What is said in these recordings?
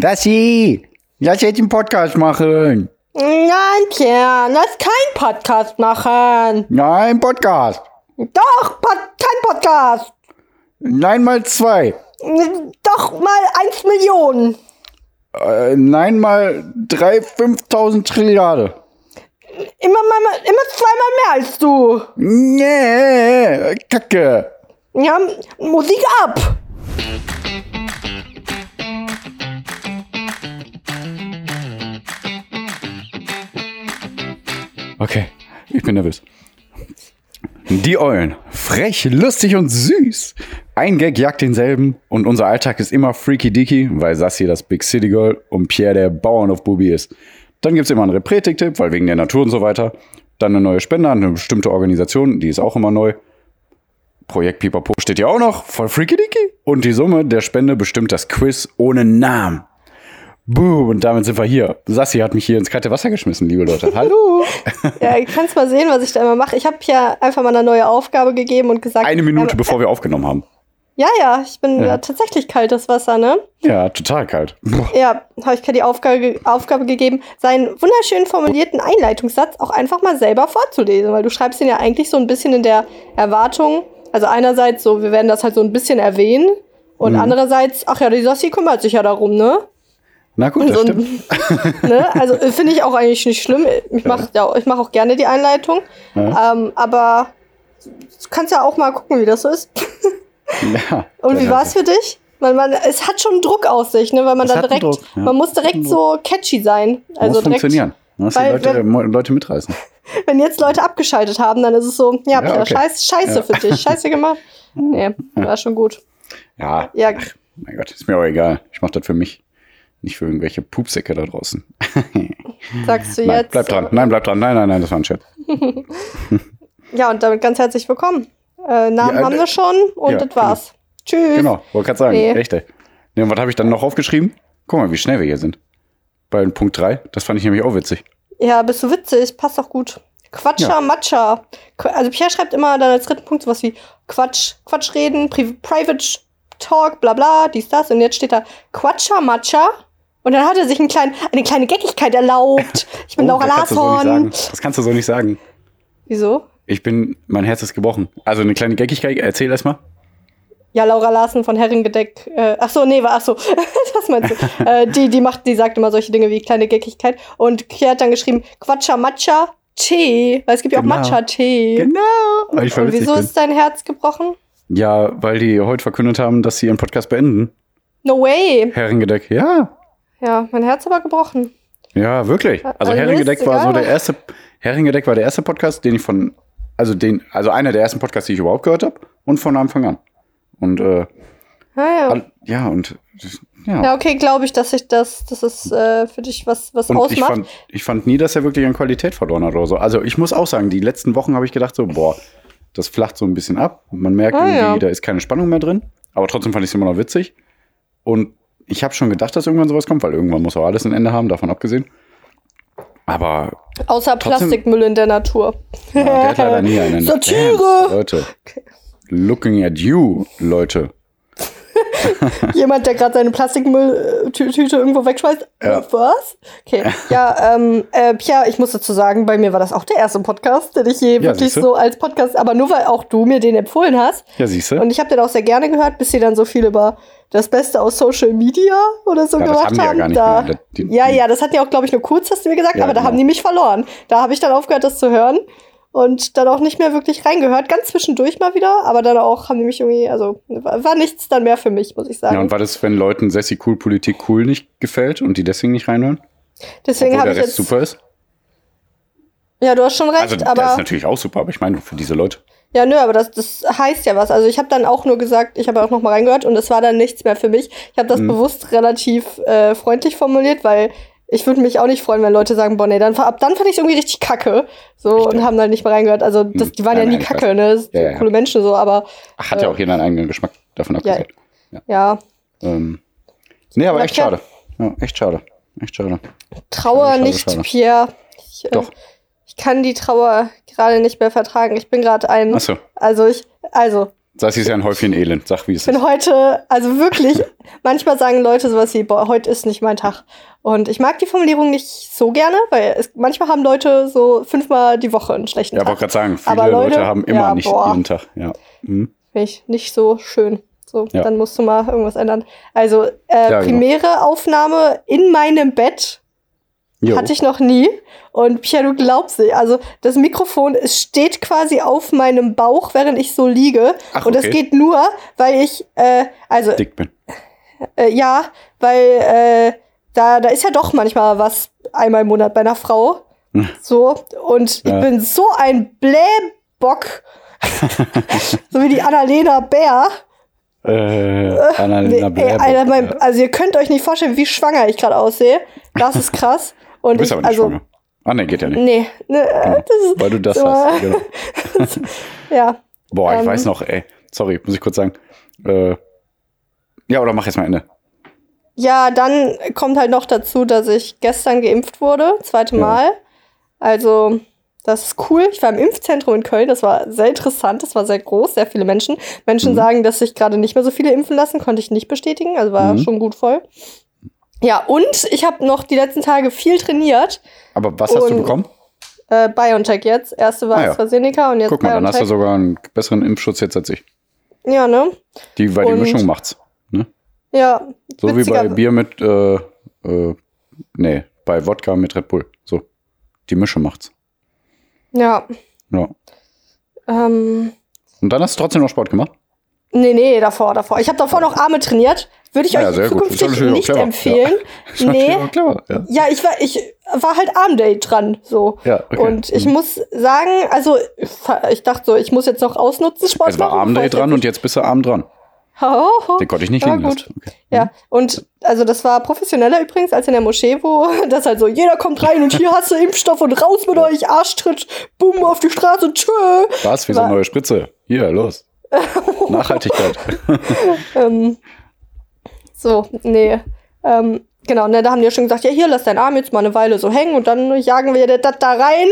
Lassi, lass jetzt einen Podcast machen. Nein, Pierre, lass keinen Podcast machen. Nein, Podcast. Doch, Pod kein Podcast. Nein mal zwei. Doch mal eins Million. Äh, nein mal drei, 5000 Trilliarden. Immer, mal, immer zweimal mehr als du. Nee, Kacke. Ja, Musik ab. Okay, ich bin nervös. Die Eulen. Frech, lustig und süß. Ein Gag jagt denselben und unser Alltag ist immer freaky deaky, weil Sassi das Big City Girl und Pierre der Bauern auf Bubi ist. Dann gibt's immer einen Repretik-Tipp, weil wegen der Natur und so weiter. Dann eine neue Spende an eine bestimmte Organisation, die ist auch immer neu. Projekt Pipapo steht ja auch noch, voll freaky deaky. Und die Summe der Spende bestimmt das Quiz ohne Namen. Boom, und damit sind wir hier. Sassi hat mich hier ins kalte Wasser geschmissen, liebe Leute. Hallo. Ja, ihr kannst mal sehen, was ich da immer mache. Ich habe ja einfach mal eine neue Aufgabe gegeben und gesagt. Eine Minute, ähm, bevor wir aufgenommen haben. Ja, ja, ich bin Ja. tatsächlich kaltes Wasser, ne? Ja, total kalt. Boah. Ja, habe ich die Aufgabe, Aufgabe gegeben, seinen wunderschön formulierten Einleitungssatz auch einfach mal selber vorzulesen, weil du schreibst ihn ja eigentlich so ein bisschen in der Erwartung, also einerseits so, wir werden das halt so ein bisschen erwähnen und Mhm. andererseits, ach ja, die Sassi kümmert sich ja darum, ne? Na gut, das So, stimmt. ne? Also äh, finde ich auch eigentlich nicht schlimm. Ich mache ja, ich mach auch gerne die Einleitung, Ja. ähm, aber du kannst ja auch mal gucken, wie das so ist. Ja, Und wie ja, war es für dich? Weil man, es hat schon Druck aus sich, ne? Weil man Es da direkt, Druck, ja. man muss direkt so catchy sein. Also Muss direkt, funktionieren. Muss die Leute, wenn- Leute mitreißen. wenn jetzt Leute abgeschaltet haben, dann ist es so, ja, Peter, okay. scheiß, scheiße Ja. für dich, scheiße gemacht. Nee, war schon gut. Ja, Ja, mein Gott, ist mir auch egal. Ich mach das für mich. Nicht für irgendwelche Pupsäcke da draußen. sagst du Nein, jetzt. bleib dran. Nein, bleib dran. Nein, nein, nein, das war ein Scherz. Ja, und damit ganz herzlich willkommen. Äh, Namen Ja, haben äh, wir schon und ja, das war's. Tschüss. Genau, wollte gerade sagen. Nee. Echt, ey. Nee, und was habe ich dann noch aufgeschrieben? Guck mal, wie schnell wir hier sind. Bei Punkt 3. Das fand ich nämlich auch witzig. Ja, bist du witzig, passt doch gut. Quatscher, Ja. Matscher. Also Pierre schreibt immer dann als dritten Punkt sowas wie Quatsch, Quatsch reden, Pri Private Talk, bla bla, dies, das. Und jetzt steht da Quatscher, Matscher. Und dann hat er sich einen kleinen, eine kleine Geckigkeit erlaubt. Ich bin Laura Oh, das kannst du so nicht Larsson. sagen. Das kannst du so nicht sagen. Wieso? Ich bin, mein Herz ist gebrochen. Also eine kleine Geckigkeit, erzähl erst mal. Ja, Laura Larsen von Herrengedeck. Äh, ach so, nee, war ach so. das meinst du. äh, die, die macht, die sagt immer solche Dinge wie kleine Geckigkeit. Und Pierre hat dann geschrieben Quatscher, Matcha, Tee. Weil es gibt ja auch Genau. Matcha-Tee. Genau. Weil ich Und wieso bin. ist dein Herz gebrochen? Ja, weil die heute verkündet haben, dass sie ihren Podcast beenden. No way. Herrengedeck, ja. Ja, mein Herz aber gebrochen. Ja, wirklich. Also Also Herrengedeck ist war so der erste, Herrengedeck war der erste Podcast, den ich von, also den, also einer der ersten Podcasts, die ich überhaupt gehört habe und von Anfang an. Und äh, Ah, ja. ja, und ja. Ja, okay, glaube ich, dass ich das, dass es äh, für dich was, was Und ich ausmacht. fand, ich fand nie, dass er wirklich an Qualität verloren hat oder so. Also ich muss auch sagen, die letzten Wochen habe ich gedacht so, boah, das flacht so ein bisschen ab. Man merkt Ah, irgendwie, ja. da ist keine Spannung mehr drin. Aber trotzdem fand ich es immer noch witzig. Und ich habe schon gedacht, dass irgendwann sowas kommt, weil irgendwann muss auch alles ein Ende haben, davon abgesehen. Aber Außer trotzdem- Plastikmüll in der Natur. ja, der hat leider nie einen. Satire! Ernst, Leute. Looking at you, Leute. Jemand, der gerade seine Plastikmülltüte irgendwo wegschmeißt. Ja. Was? Okay. Ja, ähm, äh, Pierre, ich muss dazu sagen, bei mir war das auch der erste Podcast, den ich je wirklich siehste. so als Podcast, aber nur weil auch du mir den empfohlen hast. Ja, siehst du? Und ich habe den auch sehr gerne gehört, bis sie dann so viel über das Beste aus Social Media oder so Ja, das gemacht haben die ja gar nicht da, mehr. Die- die- ja, ja, das hat ja auch, glaube ich, nur kurz, hast du mir gesagt, Ja, aber da genau. haben die mich verloren. Da habe ich dann aufgehört, das zu hören und dann auch nicht mehr wirklich reingehört. Ganz zwischendurch mal wieder, aber dann auch haben die mich irgendwie, also war, nichts dann mehr für mich, muss ich sagen. Ja, und war das, wenn Leuten Sessi cool Politik cool nicht gefällt und die deswegen nicht reinhören? Deswegen habe ich Rest jetzt. super ist? Ja, du hast schon recht, Also aber. ist natürlich auch super, aber ich meine für diese Leute. Ja, nö, aber das, das heißt ja was. Also ich habe dann auch nur gesagt, ich habe auch noch mal reingehört und es war dann nichts mehr für mich. Ich habe das Mhm. bewusst relativ äh, freundlich formuliert, weil ich würde mich auch nicht freuen, wenn Leute sagen, boah, nee, dann, ab dann fand ich irgendwie richtig kacke. So und haben dann nicht mehr reingehört. Also das, die waren Nein, ja nie nein, kacke, ne? Das Ja, ja, ja. Coole Menschen so, aber Ach, hat ja Äh, auch jeder einen eigenen Geschmack davon ja, abgesehen. ja. Ähm, nee, aber Ja, echt schade. Ja, echt schade. Echt schade. Trauer Schade, schade, nicht, schade. Pierre. Ich, äh, Doch. ich kann die Trauer gerade nicht mehr vertragen. Ich bin gerade ein. Achso. Also ich, also Sassi ist ja ein Häufchen Elend. Sag, wie es Ich bin ist. heute, also wirklich, manchmal sagen Leute sowas wie, boah, heute ist nicht mein Tag. Und ich mag die Formulierung nicht so gerne, weil es, manchmal haben Leute so fünfmal die Woche einen schlechten Ja, Tag. wollte gerade sagen, viele Aber Leute- Leute, haben immer ja, nicht boah. jeden Tag. Ja. Mhm. Finde ich nicht so schön. So, Ja. dann musst du mal irgendwas ändern. Also, äh, Ja, genau. primäre Aufnahme in meinem Bett Jo. hatte ich noch nie. Und Pia, du glaubst nicht. Also, das Mikrofon, es steht quasi auf meinem Bauch, während ich so liege. Ach, Und das okay. geht nur, weil ich, äh, also, dick bin. Äh, ja, weil äh, da, da ist ja doch manchmal was einmal im Monat bei einer Frau. Hm. So. Und Ja. ich bin so ein Blähbock. so wie die Annalena Bär. Äh, Annalena Nee, ey, Alter, mein, ja. also ihr könnt euch nicht vorstellen, wie schwanger ich gerade aussehe. Das ist krass. Und Du bist ich, aber nicht also, schwanger. Ah, nee, geht ja nicht. nee, ne, ist, Weil du das so, hast. Genau. ja. Boah, ich Ähm. weiß noch, ey. Sorry, muss ich kurz sagen. Äh, ja, oder mach jetzt mal Ende. Ja, dann kommt halt noch dazu, dass ich gestern geimpft wurde, zweite Ja. Mal. Also, das ist cool. Ich war im Impfzentrum in Köln, das war sehr interessant, das war sehr groß, sehr viele Menschen. Menschen Mhm. sagen, dass sich gerade nicht mehr so viele impfen lassen, konnte ich nicht bestätigen, also war Mhm. schon gut voll. Ja, und ich habe noch die letzten Tage viel trainiert. Aber was hast du bekommen? Äh, BioNTech jetzt. Erste war Ah ja. AstraZeneca und jetzt Guck mal, dann hast du BioNTech. sogar einen besseren Impfschutz jetzt als ich. ja, ne? Die, weil die Und- Mischung macht's. Ja. So wie bei Bier mit, äh, äh, nee, bei Wodka mit Red Bull. So. Die Mischung macht's. Ja. Ja. Ähm, Und dann hast du trotzdem noch Sport gemacht? Nee, nee, davor, davor. Ich habe davor noch Arme trainiert. Würde ich ja, euch zukünftig nicht clever. empfehlen. Natürlich auch Klar, ja. Ja, ich war, ich war halt Armday dran, so. Ja, okay. Und ich Mhm. muss sagen, also ich dachte so, ich muss jetzt noch ausnutzen Sport Es war machen, Armday dran und jetzt bist du Abend dran. Ho, ho. Den konnte ich nicht Ja, liegen lassen. Okay. Ja, und also das war professioneller übrigens als in der Moschee, wo das halt so, jeder kommt rein und hier hast du Impfstoff und raus mit euch, Arschtritt, bumm, auf die Straße, tschö. Was? Wie so eine War- neue Spritze? Hier, los. Nachhaltigkeit. Ähm, so, nee. Ähm, genau, ne, da haben die ja schon gesagt, ja, hier, lass deinen Arm jetzt mal eine Weile so hängen und dann jagen wir das da rein.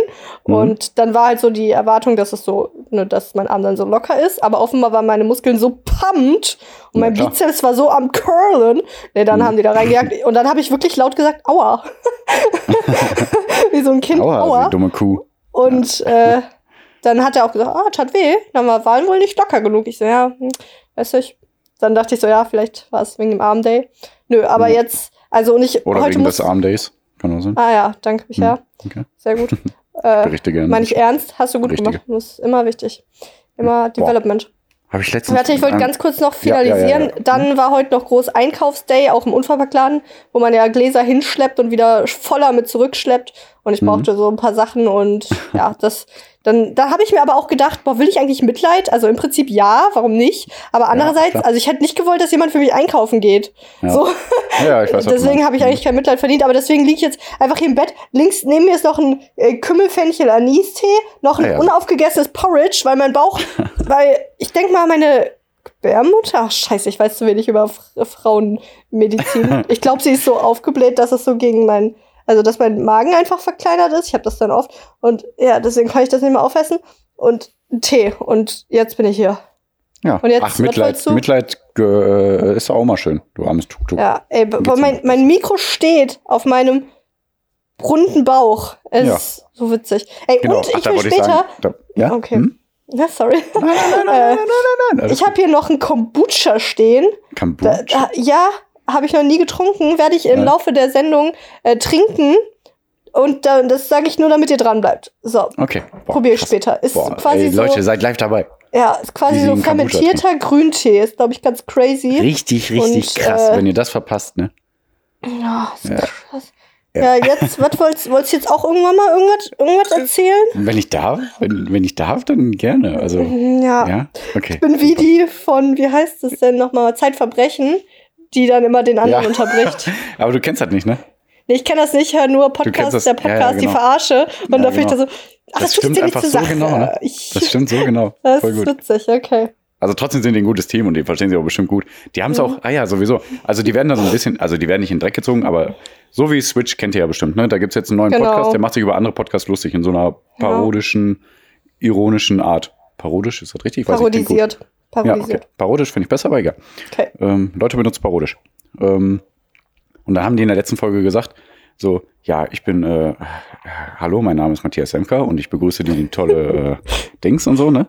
Mhm. Und dann war halt so die Erwartung, dass es so, ne, dass mein Arm dann so locker ist. Aber offenbar waren meine Muskeln so pumpt und Ja, mein klar. Bizeps war so am Curlen. Ne, dann Mhm. haben die da reingejagt. Und dann habe ich wirklich laut gesagt, aua. Wie so ein Kind, Aua, aua. dumme Kuh. Und äh, dann hat er auch gesagt, ah, tat weh. Dann war Wahlen wohl nicht locker genug. Ich so, ja, hm, weiß ich. Dann dachte ich so, ja, vielleicht war es wegen dem Armday. Nö, aber Ja. jetzt, also und ich Oder heute wegen des Armdays. Kann auch sein. Ah ja, danke, Micha. Okay. Sehr gut. äh, Berichte gerne. meine ich ernst, hast du gut Richtige. gemacht. Muss immer wichtig. Immer Development. Habe ich letztens. Warte, ich wollte an- ganz kurz noch Ja, ja, ja, finalisieren. ja. Dann war heute noch groß Einkaufsday, auch im Unverpackladen, wo man ja Gläser hinschleppt und wieder voller mit zurückschleppt. Und ich Mhm. brauchte so ein paar Sachen und ja, das. Dann, da habe ich mir aber auch gedacht, boah, will ich eigentlich Mitleid? Also im Prinzip ja, warum nicht? Aber andererseits, klar. also ich hätte nicht gewollt, dass jemand für mich einkaufen geht. Ja. So, Ja, ich weiß, deswegen habe ich eigentlich kein Mitleid verdient, aber deswegen liege ich jetzt einfach hier im Bett. Links neben mir ist noch ein äh, Kümmelfenchel Anistee, noch ein Ah ja. unaufgegessenes Porridge, weil mein Bauch, weil ich denke mal, meine Gebärmutter, ach, scheiße, ich weiß zu wenig über Frauenmedizin. ich glaube, sie ist so aufgebläht, dass es so gegen mein, also dass mein Magen einfach verkleinert ist. Ich habe das dann oft und ja, deswegen kann ich das nicht mehr aufessen und Tee und jetzt bin ich hier. Ja. Und jetzt, Ach, Mitleid? Mitleid äh, ist auch mal schön, du armes Tuk-Tuk. Ja, ey, mein, mein Mikro steht auf meinem runden Bauch. Es Ja. ist so witzig. Ey, Genau. und Ach, ich will ich später. sagen, da, ja? Okay. Hm? Ja, sorry. Nein, nein, nein, nein, nein, nein, nein, nein. Ich habe hier noch einen Kombucha stehen. Kombucha. da, ja, habe ich noch nie getrunken. Werde ich im Ja. Laufe der Sendung äh, trinken. Und da, das sage ich nur, damit ihr dran bleibt. So, Okay. Probiere ich später. Ist Boah, quasi ey, so. Leute, seid live dabei. ja, ist quasi so fermentierter Grüntee. Ist, glaube ich, ganz crazy. Richtig, richtig Und, krass, äh, wenn ihr das verpasst, ne? Ja, ist Ja. krass. Ja, jetzt, was wolltest, wolltest du jetzt auch irgendwann mal irgendwas, irgendwas erzählen? Wenn ich darf, wenn, wenn ich darf, dann gerne. Also, Ja. ja, okay. Ich bin wie die von, wie heißt es denn nochmal, Zeitverbrechen, die dann immer den anderen Ja. unterbricht. Aber du kennst das nicht, ne? Nee, ich kenne das nicht, höre nur Podcast, das- der ja, Podcast, ja, die genau. Verarsche. Und Ja, da ich genau. da so, ach, Das tut stimmt einfach so Sache. genau, ne? Ich, Das stimmt so genau. das Voll ist gut. witzig, okay. Also trotzdem sind die ein gutes Team und die verstehen sich auch bestimmt gut. Die haben es Mhm. auch, ah ja, sowieso. Also die werden da so ein bisschen, also die werden nicht in den Dreck gezogen, aber so wie Switch kennt ihr ja bestimmt, ne? Da gibt es jetzt einen neuen Genau. Podcast, der macht sich über andere Podcasts lustig in so einer parodischen, ironischen Art. Parodisch, ist das richtig? Weiß ich. Parodisiert. Ja, okay. Parodisch finde ich besser, aber egal. Okay. Ähm, Leute benutzen parodisch. Ähm, und dann haben die in der letzten Folge gesagt, so, ja, ich bin, äh, hallo, mein Name ist Matthias Semker und ich begrüße die tolle äh, Dings und so, ne?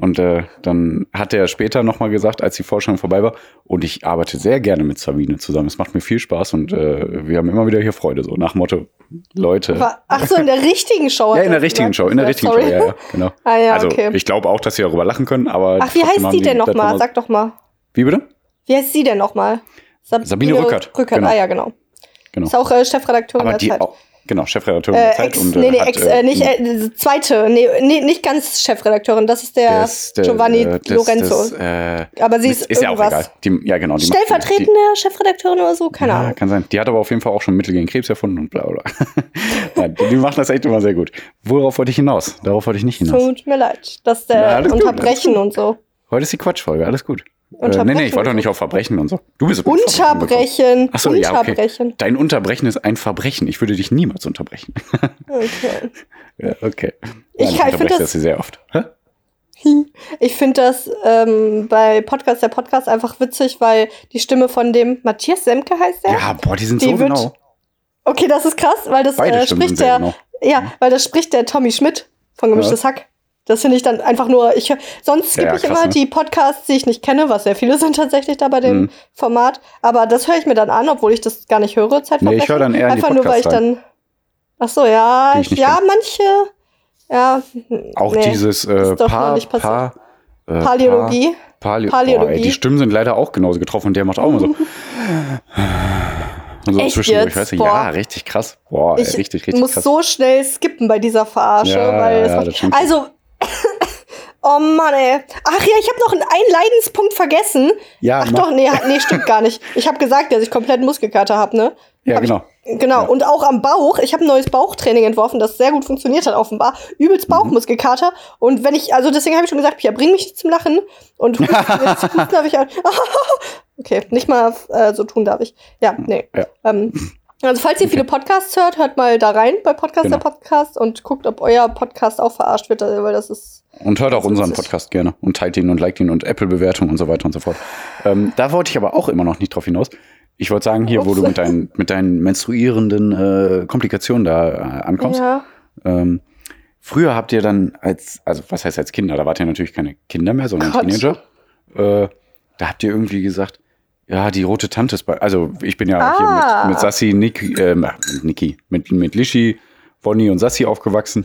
Und äh, dann hat er später nochmal gesagt, als die Vorstellung vorbei war, und ich arbeite sehr gerne mit Sabine zusammen. Es macht mir viel Spaß und äh, wir haben immer wieder hier Freude. So nach Motto, Leute. Ach so, in der richtigen Show. Ja, in er der richtigen gesagt. Show, in der richtigen Sorry. Show, ja, ja, genau. Ah, ja, also okay. ich glaube auch, dass sie darüber lachen können, aber Ach, wie heißt die denn nochmal? Sag doch mal. Wie bitte? Wie heißt sie denn nochmal? Sab Sabine Rückert, Rückert, genau. ah ja, genau. Genau. Ist auch äh, Chefredakteurin Aber der die Zeit. auch, genau, Chefredakteurin Äh, der Zeit ex, und nee, nee, hat, ex, äh, nicht äh, äh, zweite, nee, nee, nicht ganz Chefredakteurin, das ist der, das- der, Giovanni äh, das- Lorenzo. Äh, Aber sie ist, ist ja auch irgendwas. egal. Die, ja, genau. Die macht- Stellvertretende Chefredakteurin oder so? Die, Keine ja, Ahnung. kann sein. Die hat aber auf jeden Fall auch schon Mittel gegen Krebs erfunden und bla bla. Nein, die, die machen das echt immer sehr gut. Worauf wollte ich hinaus? Darauf wollte ich nicht hinaus. Tut mir leid, dass Ja, der gut, Unterbrechen alles und so. Heute ist die Quatschfolge, alles gut. Äh, nee, Unterbrechen nee, ich wollte doch nicht auf Verbrechen und so. Du bist. Unterbrechen. Ach so, ja, okay. Unterbrechen. Dein Unterbrechen ist ein Verbrechen. Ich würde dich niemals unterbrechen. Okay. ja, okay. Ich Nein, kann- ich unterbreche find das- das sehr oft. Hä? Ich finde das ähm, bei Podcast der Podcast einfach witzig, weil die Stimme von dem Matthias Semke heißt der. Ja, boah, die sind Die so wird- genau. Okay, das ist krass, weil das äh, spricht der, genau. ja, weil das spricht der Tommy Schmidt von Gemischtes Hack. Das finde ich dann einfach nur, ich sonst skippe ja, ich immer ne? die Podcasts, die ich nicht kenne, was sehr viele sind tatsächlich da bei dem Mhm. Format. Aber das höre ich mir dann an, obwohl ich das gar nicht höre. Zeitverbrechen. Nee, ich höre dann eher Einfach nur, weil ich dann. Ach so, ja, ich ja, manche. Ja, Auch nee, dieses äh, ist doch noch Paar, nicht passiert. Paar, äh, Paläologie. Paleo Paläologie. Boah, ey, die Stimmen sind leider auch genauso getroffen und der macht auch immer so. Und so Echt zwischendurch, jetzt? weißt du, Boah. ja, richtig krass. Boah, ey, Ich richtig, richtig muss krass. so schnell skippen bei dieser Verarsche, Ja, weil ja, stimmt. also Oh Mann, ey. Ach ja, ich habe noch einen, Leidenspunkt vergessen. Ja, Ach mach. doch, nee, nee, stimmt gar nicht. Ich habe gesagt, dass ich komplett Muskelkater habe, ne? Ja, Hab ich- genau. Genau, Ja. und auch am Bauch. Ich habe ein neues Bauchtraining entworfen, das sehr gut funktioniert hat offenbar. Mhm. Übelst Bauchmuskelkater. Und wenn ich, also deswegen habe ich schon gesagt, Pia, bring mich nicht zum Lachen. Und jetzt husten darf ich auch. Okay, nicht mal äh, so tun darf ich. Ja, nee. Ja. Ähm, also falls ihr viele Podcasts hört, hört mal da rein bei Podcast Genau. der Podcast und guckt, ob euer Podcast auch verarscht wird, weil das ist. Und hört auch unseren. Podcast gerne und teilt ihn und liked ihn und Apple-Bewertung und so weiter und so fort. Ähm, da wollte ich aber auch immer noch nicht drauf hinaus. Ich wollte sagen, hier, wo Ups. du mit deinen, mit deinen menstruierenden äh, Komplikationen da äh, ankommst. Ja. Ähm, früher habt ihr dann als, also was heißt als Kinder, da wart ihr natürlich keine Kinder mehr, sondern Gott. Teenager. Äh, da habt ihr irgendwie gesagt, ja, die rote Tante ist bei, also ich bin ja Ah. hier mit, mit Sassi, Niki, äh, mit Niki, mit, mit Lishi, Bonnie und Sassi aufgewachsen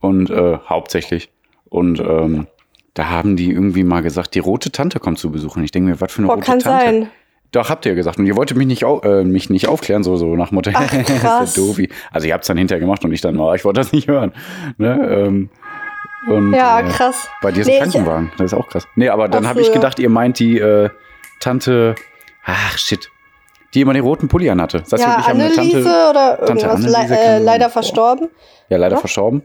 und äh, hauptsächlich. Und ähm, da haben die irgendwie mal gesagt, die rote Tante kommt zu Besuch. Und ich denke mir, was für eine Boah, rote kann Tante? sein. Doch, habt ihr gesagt. Und ihr wolltet mich nicht, au äh, mich nicht aufklären, so, so nach Motto, Ach, ist der doofi. Also ihr habt es dann hinterher gemacht und ich dann, oh, ich wollte das nicht hören. Ne? Ähm, und, Ja, äh, krass. Bei dir ist Nee, ein Krankenwagen. Das ist auch krass. Nee, aber dann habe so, ich ja. gedacht, ihr meint die äh, Tante, ach shit, die immer den roten Pulli anhatte. Sassi Ja, Anneliese Tante, oder Tante irgendwas. Anneliese Le äh, leider verstorben. ja leider Ja. verstorben.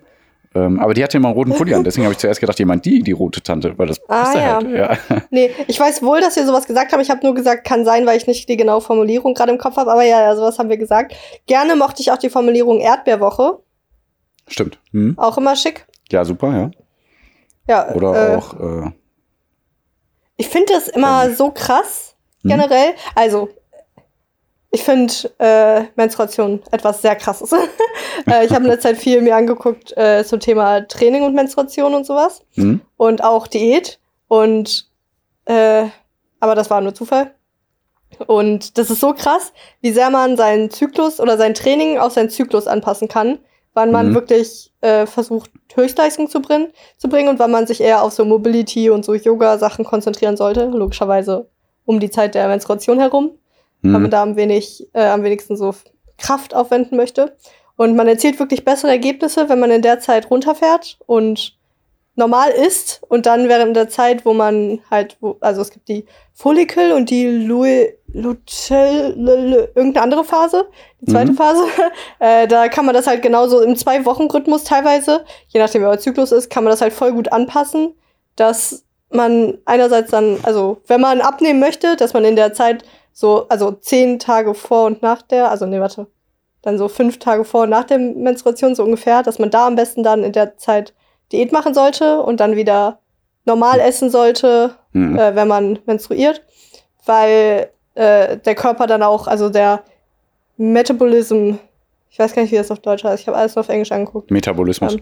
Ähm, aber die hatte immer einen roten Pulli an. Deswegen habe ich zuerst gedacht, meint die, die rote Tante, weil das Ah, passte ja. halt. Ja. Nee, ich weiß wohl, dass wir sowas gesagt haben. Ich habe nur gesagt, kann sein, weil ich nicht die genaue Formulierung gerade im Kopf habe. Aber ja, ja, sowas haben wir gesagt. Gerne mochte ich auch die Formulierung Erdbeerwoche. Stimmt. Hm? Auch immer schick. Ja, super, ja. Ja, Oder äh, auch, äh, Ich finde das immer Ähm. so krass, Mhm. generell. Also, ich finde äh, Menstruation etwas sehr krasses. äh, ich habe in der Zeit viel mir angeguckt äh, zum Thema Training und Menstruation und sowas. hm? Und auch Diät. Und, äh, aber das war nur Zufall. Und das ist so krass, wie sehr man seinen Zyklus oder sein Training auf seinen Zyklus anpassen kann, wann man Mhm. wirklich äh, versucht, Höchstleistung zu, bringen, zu bringen und wann man sich eher auf so Mobility und so Yoga-Sachen konzentrieren sollte. Logischerweise um die Zeit der Menstruation herum, weil Hm? man da am, wenig, äh, am wenigsten so Kraft aufwenden möchte. Und man erzielt wirklich bessere Ergebnisse, wenn man in der Zeit runterfährt und normal isst und dann während der Zeit, wo man halt, wo, also es gibt die Follikel und die Louis, Lutel, irgendeine andere Phase, die zweite Mhm. Phase, äh, da kann man das halt genauso im Zwei-Wochen-Rhythmus teilweise, je nachdem, wie euer Zyklus ist, kann man das halt voll gut anpassen, dass man einerseits dann, also wenn man abnehmen möchte, dass man in der Zeit so, also zehn Tage vor und nach der, also nee, warte, dann so fünf Tage vor und nach der Menstruation so ungefähr, dass man da am besten dann in der Zeit Diät machen sollte und dann wieder normal essen sollte Mhm. äh, wenn man menstruiert, weil äh, der Körper dann auch, also der Metabolism, ich weiß gar nicht, wie das auf Deutsch heißt, ich habe alles nur auf Englisch angeguckt. Metabolismus. Ähm,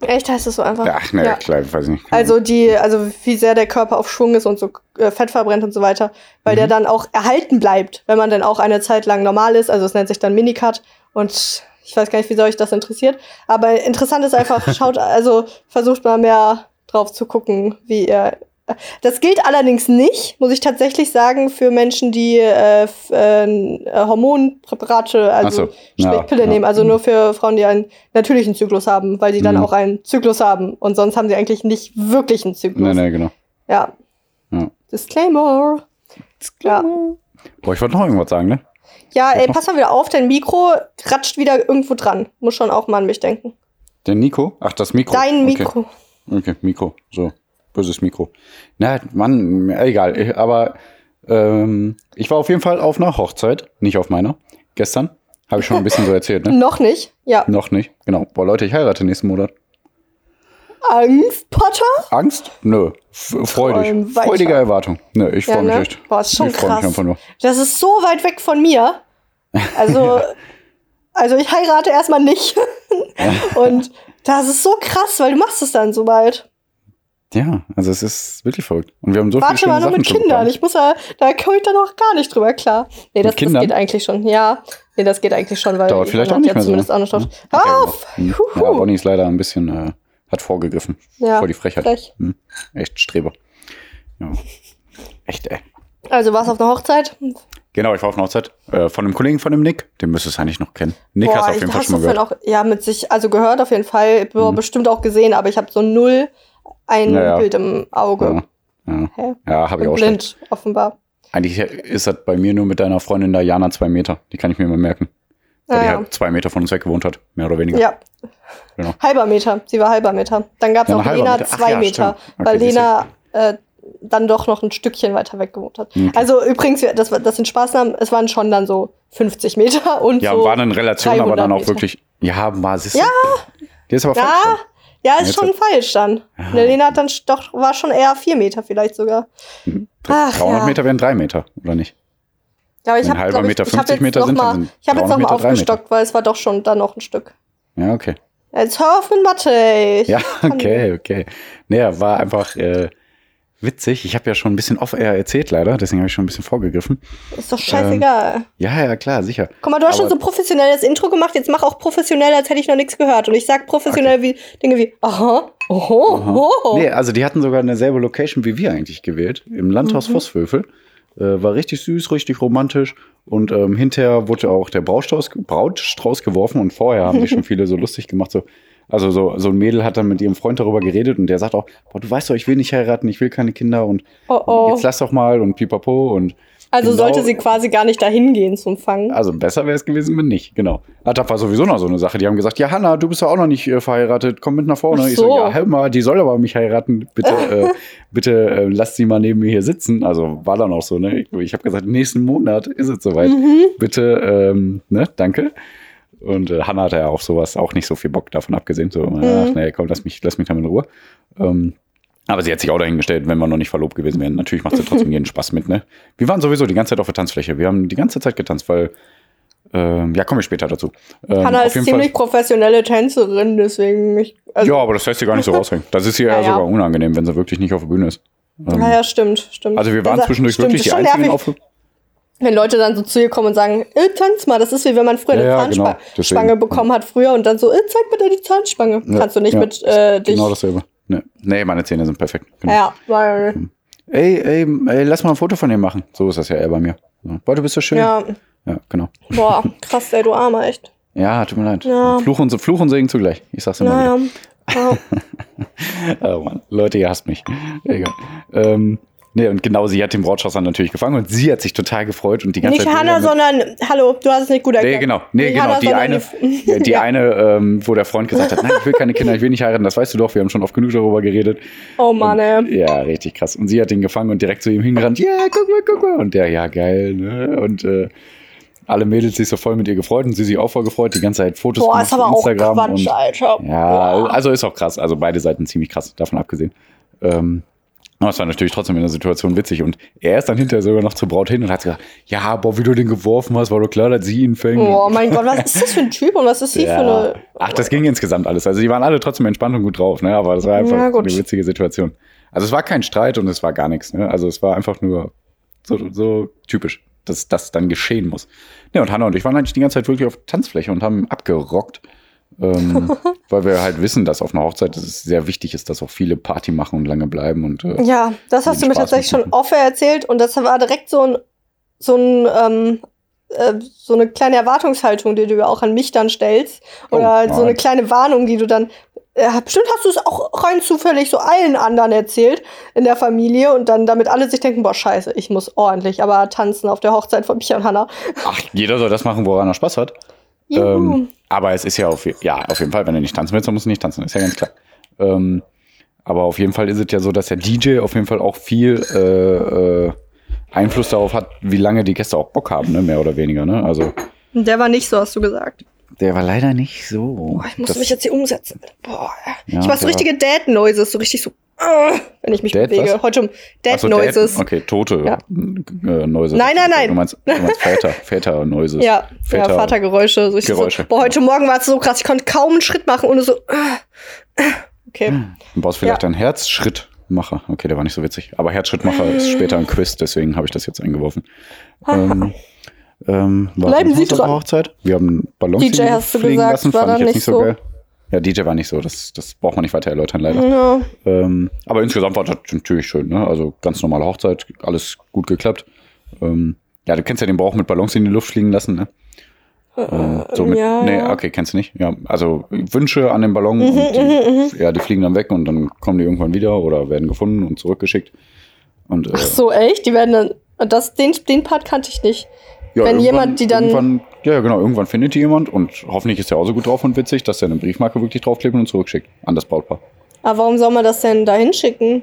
Echt heißt es so einfach? Ach, ne, Ja. klar, weiß ich nicht. Also die, also wie sehr der Körper auf Schwung ist und so äh, Fett verbrennt und so weiter, weil der Mhm. dann auch erhalten bleibt, wenn man dann auch eine Zeit lang normal ist. Also es nennt sich dann Minicut und ich weiß gar nicht, wie sehr euch das interessiert. Aber interessant ist einfach, schaut, also versucht mal mehr drauf zu gucken, wie ihr. Das gilt allerdings nicht, muss ich tatsächlich sagen, für Menschen, die äh, äh, Hormonpräparate, also so, ja, sprich Pille ja. nehmen. Also nur für Frauen, die einen natürlichen Zyklus haben, weil die dann Mhm. auch einen Zyklus haben. Und sonst haben sie eigentlich nicht wirklich einen Zyklus. Nee, nee, genau. Ja. Ja. Disclaimer. Ja. Boah, ich wollte noch irgendwas sagen, ne? Ja, ey, pass mal wieder auf, dein Mikro ratscht wieder irgendwo dran. Muss schon auch mal an mich denken. Der Nico? Ach, das Mikro. Dein Okay. Mikro. Okay, Mikro. So, böses Mikro. Na, Mann, egal. Aber ähm, ich war auf jeden Fall auf einer Hochzeit, nicht auf meiner. Gestern. Habe ich schon ein bisschen so erzählt, ne? Noch nicht. Ja. Noch nicht. Genau. Boah, Leute, ich heirate nächsten Monat. Angst, Potter? Angst? Nö. Freudig. Träum weiter. Freudige Erwartung. Nö, ich Ja, freue mich ne? echt. Boah, ist schon ich freue mich krass. einfach nur. Das ist so weit weg von mir. Also, also ich heirate erstmal nicht. Und das ist so krass, weil du machst es dann so bald. Ja, also es ist wirklich verrückt. Und wir haben so viele Warte schöne mal Sachen mit Kindern. Ich muss ja, da komme ich dann noch gar nicht drüber klar. Nee, das, das geht eigentlich schon. Ja, nee, das geht eigentlich schon, weil Dauert vielleicht auch nicht ja mehr so. zumindest auch noch? Hör Okay, auf! Hm. Ja, Bonnie ist leider ein bisschen, äh, hat vorgegriffen. Ja, Vor die Frechheit. frech. Hm. Echt Streber. Ja. Echt, ey. Also warst du auf einer Hochzeit? Genau, ich war auf einer Hochzeit äh, von einem Kollegen von dem Nick. Den müsstest du eigentlich noch kennen. Nick hast du auf jeden Fall schon mal gehört. auch, ja, mit sich, also gehört auf jeden Fall, boah, Mhm. bestimmt auch gesehen, aber ich habe so null ein Ja, ja. Bild im Auge. Ja, ja. Ja habe ich auch schon. blind, offenbar. Eigentlich ist das bei mir nur mit deiner Freundin da Jana zwei Meter. Die kann ich mir mal merken. Weil die Naja. halt zwei Meter von uns weg gewohnt hat. Mehr oder weniger. Ja. Genau. Halber Meter. Sie war halber Meter. Dann gab es Ja, noch Lena Meter. Ach zwei ja, Meter. Okay, weil. Lena äh, dann doch noch ein Stückchen weiter weg gewohnt hat. Okay. Also übrigens, das, das sind Spaßnamen, es waren schon dann so 50 Meter und Ja, so. waren in Relation, aber 300 dann auch Meter. wirklich. Ja, war es. Ja. Die ist aber Ja, falsch. Ja, ist schon hat- falsch dann. Ne, Lena hat dann doch, war schon eher vier Meter vielleicht sogar. Ach, 300 ja. Meter wären drei Meter, oder nicht? Ja, aber ich habe halber ich, Meter ich hab 50 jetzt Meter sind, mal, sind ich habe jetzt 300 noch mal Meter drei Meter. aufgestockt, weil es war doch schon dann noch ein Stück. Ja, okay. Jetzt hör auf mit Mathe. Ja, okay, okay. Naja, war einfach äh, witzig. Ich habe ja schon ein bisschen off-air erzählt, leider. Deswegen habe ich schon ein bisschen vorgegriffen. Ist doch scheißegal. Ja, ja, klar, sicher. Guck mal, du hast schon Aber- so professionell das Intro gemacht, jetzt mach auch professionell, als hätte ich noch nichts gehört. Und ich sag professionell wie Dinge wie, aha, oho, oho. Nee, also die hatten sogar eine selbe Location wie wir eigentlich gewählt. Im Landhaus Mhm. Vosswölfel. Äh, war richtig süß, richtig romantisch. Und ähm, hinterher wurde auch der Brautstrauß, Brautstrauß geworfen. Und vorher haben die schon viele so lustig gemacht. So, also so, so ein Mädel hat dann mit ihrem Freund darüber geredet und der sagt auch, boah, du weißt doch, ich will nicht heiraten, ich will keine Kinder und Oh, oh. jetzt lass doch mal und pipapo und Also genau- sollte sie quasi gar nicht dahin gehen zum Fangen. Also besser wäre es gewesen, wenn nicht, genau. Ah, das war sowieso noch so eine Sache. Die haben gesagt, ja, Hanna, du bist ja auch noch nicht äh, verheiratet, komm mit nach vorne. Ach Ich so, so. ja, hör mal, die soll aber mich heiraten. Bitte, äh, bitte äh, lasst sie mal neben mir hier sitzen. Also war dann auch so, ne? Ich, ich habe gesagt, nächsten Monat ist es soweit. Mhm. Bitte, ähm, ne, danke. Und äh, Hanna hatte ja auf sowas auch nicht so viel Bock davon abgesehen. So, Mhm. ach nee, komm, lass mich, lass mich damit in Ruhe. Ähm, aber sie hat sich auch dahingestellt, wenn wir noch nicht verlobt gewesen wären. Natürlich macht sie trotzdem jeden Spaß mit, ne? Wir waren sowieso die ganze Zeit auf der Tanzfläche. Wir haben die ganze Zeit getanzt, weil, ähm, ja, komme ich später dazu. Ähm, Hanna auf ist ziemlich Fall, professionelle Tänzerin, deswegen. Ich, also, ja, aber das lässt sie gar nicht so raushängen. Das ist ihr Ja, ja, sogar unangenehm, wenn sie wirklich nicht auf der Bühne ist. Ähm, Naja, stimmt, stimmt. also wir waren Das- zwischendurch stimmt, wirklich die einzigen nervig, auf. Wenn Leute dann so zu ihr kommen und sagen, äh, tanz mal, das ist wie wenn man früher Ja, eine ja, Zahnspange genau, bekommen hat früher und dann so, äh, zeig bitte die Zahnspange. Ja, Kannst du nicht ja, mit äh, dich. Genau dasselbe. Nee. nee, meine Zähne sind perfekt. Genau. Ja, weil, Ey, ey, ey, lass mal ein Foto von dir machen. So ist das ja eher bei mir. So. Boah, du bist so schön. ja, ja genau. boah, krass, ey, du Armer, echt. Ja, tut mir leid. Ja. Fluch, und, Fluch und Segen zugleich. Ich sag's immer Naja. Ja. wieder. Oh Mann, Leute, ihr hasst mich. Egal. Ähm, nee, und genau sie hat den dann natürlich gefangen und sie hat sich total gefreut und die ganze Nicht Zeit. Hanna, sondern, hallo, du hast es nicht gut erklärt. Nee, genau. Nee, Nicht genau. Hanna, die eine, die- die eine ähm, wo der Freund gesagt hat, nein, ich will keine Kinder, ich will nicht heiraten, das weißt du doch, wir haben schon oft genug darüber geredet. Oh Mann, ey. Ja, richtig krass. Und sie hat ihn gefangen und direkt zu ihm hingerannt, ja, guck mal, guck mal. Und der, ja, geil, ne? Und äh, alle Mädels sich so voll mit ihr gefreut und sie sich auch voll gefreut, die ganze Zeit Fotos Boah, gemacht ist aber auf auch Instagram. Quatsch, und, Alter. ja, Boah. also ist auch krass. Also beide Seiten ziemlich krass, davon abgesehen. Ähm, Aber es war natürlich trotzdem in der Situation witzig. Und er ist dann hinterher sogar noch zur Braut hin und hat gesagt, ja, boah, wie du den geworfen hast, war doch klar, dass sie ihn fängt. Oh mein Gott, was ist das für ein Typ und was ist sie für eine. Ach, das ging insgesamt alles. Also die waren alle trotzdem entspannt und gut drauf, ne? Aber das war einfach Ja, eine witzige Situation. Also es war kein Streit und es war gar nichts. Ne? Also es war einfach nur so, so typisch, dass das dann geschehen muss. Ja, und Hanna und ich waren eigentlich die ganze Zeit wirklich auf Tanzfläche und haben abgerockt. Ähm, weil wir halt wissen, dass auf einer Hochzeit es sehr wichtig ist, dass auch viele Party machen und lange bleiben und äh, Ja, das hast du mir Spaß tatsächlich schon oft erzählt und das war direkt so ein, so ein, ähm, äh, so eine kleine Erwartungshaltung, die du ja auch an mich dann stellst. Oh, Oder halt so eine kleine Warnung, die du dann. Äh, bestimmt hast du es auch rein zufällig so allen anderen erzählt in der Familie und dann damit alle sich denken, boah, scheiße, ich muss ordentlich aber tanzen auf der Hochzeit von Micha und Hannah. ach, jeder soll das machen, woran er Spaß hat. Ähm, aber es ist ja auf, ja auf jeden Fall, wenn du nicht tanzen willst, dann musst du nicht tanzen, ist ja ganz klar. Ähm, aber auf jeden Fall ist es ja so, dass der DJ auf jeden Fall auch viel äh, äh, Einfluss darauf hat, wie lange die Gäste auch Bock haben, ne? mehr oder weniger. Ne? Also der war nicht so, hast du gesagt. der war leider nicht so. Boah, ich muss Das- mich jetzt hier umsetzen. Boah. Ja, ich mach so richtige Dad-Noises, so richtig so, wenn ich mich Dad bewege. was? Heute um Ach so, Dad-Noises. Dad- Okay, tote Ja. äh, Noise. Nein, nein, nein. Du meinst, du meinst Väter, Väter-Noises. Ja, Väter- ja, Vatergeräusche. So, Geräusche. So, boah, heute Morgen war es so krass, ich konnte kaum einen Schritt machen ohne so. äh, äh. Okay. Du brauchst vielleicht Ja. einen Herzschrittmacher. Okay, der war nicht so witzig. Aber Herzschrittmacher ist später ein Quiz, deswegen habe ich das jetzt eingeworfen. ähm, ähm, Bleiben Sie dran. Hochzeit? Wir haben Ballons DJ hast du gesagt, lassen, war fand dann nicht so so. geil. Ja, DJ war nicht so, das, das braucht man nicht weiter erläutern, leider. Ja. Ähm, aber insgesamt war das natürlich schön, ne? Also ganz normale Hochzeit, alles gut geklappt. Ähm, ja, du kennst ja den Bauch mit Ballons in die Luft fliegen lassen, ne? Ähm, so mit, ja, nee, ja. okay, kennst du nicht. Ja, also Wünsche an den Ballon Mhm, und die, ja, die fliegen dann weg und dann kommen die irgendwann wieder oder werden gefunden und zurückgeschickt. Und, äh, Ach so, echt? Die werden dann. Das, den, den Part kannte ich nicht. Ja, wenn irgendwann- jemand die dann- ja, genau, irgendwann findet die jemand und hoffentlich ist der auch so gut drauf und witzig, dass er eine Briefmarke wirklich draufklebt und zurückschickt an das Brautpaar. Aber warum soll man das denn da hinschicken?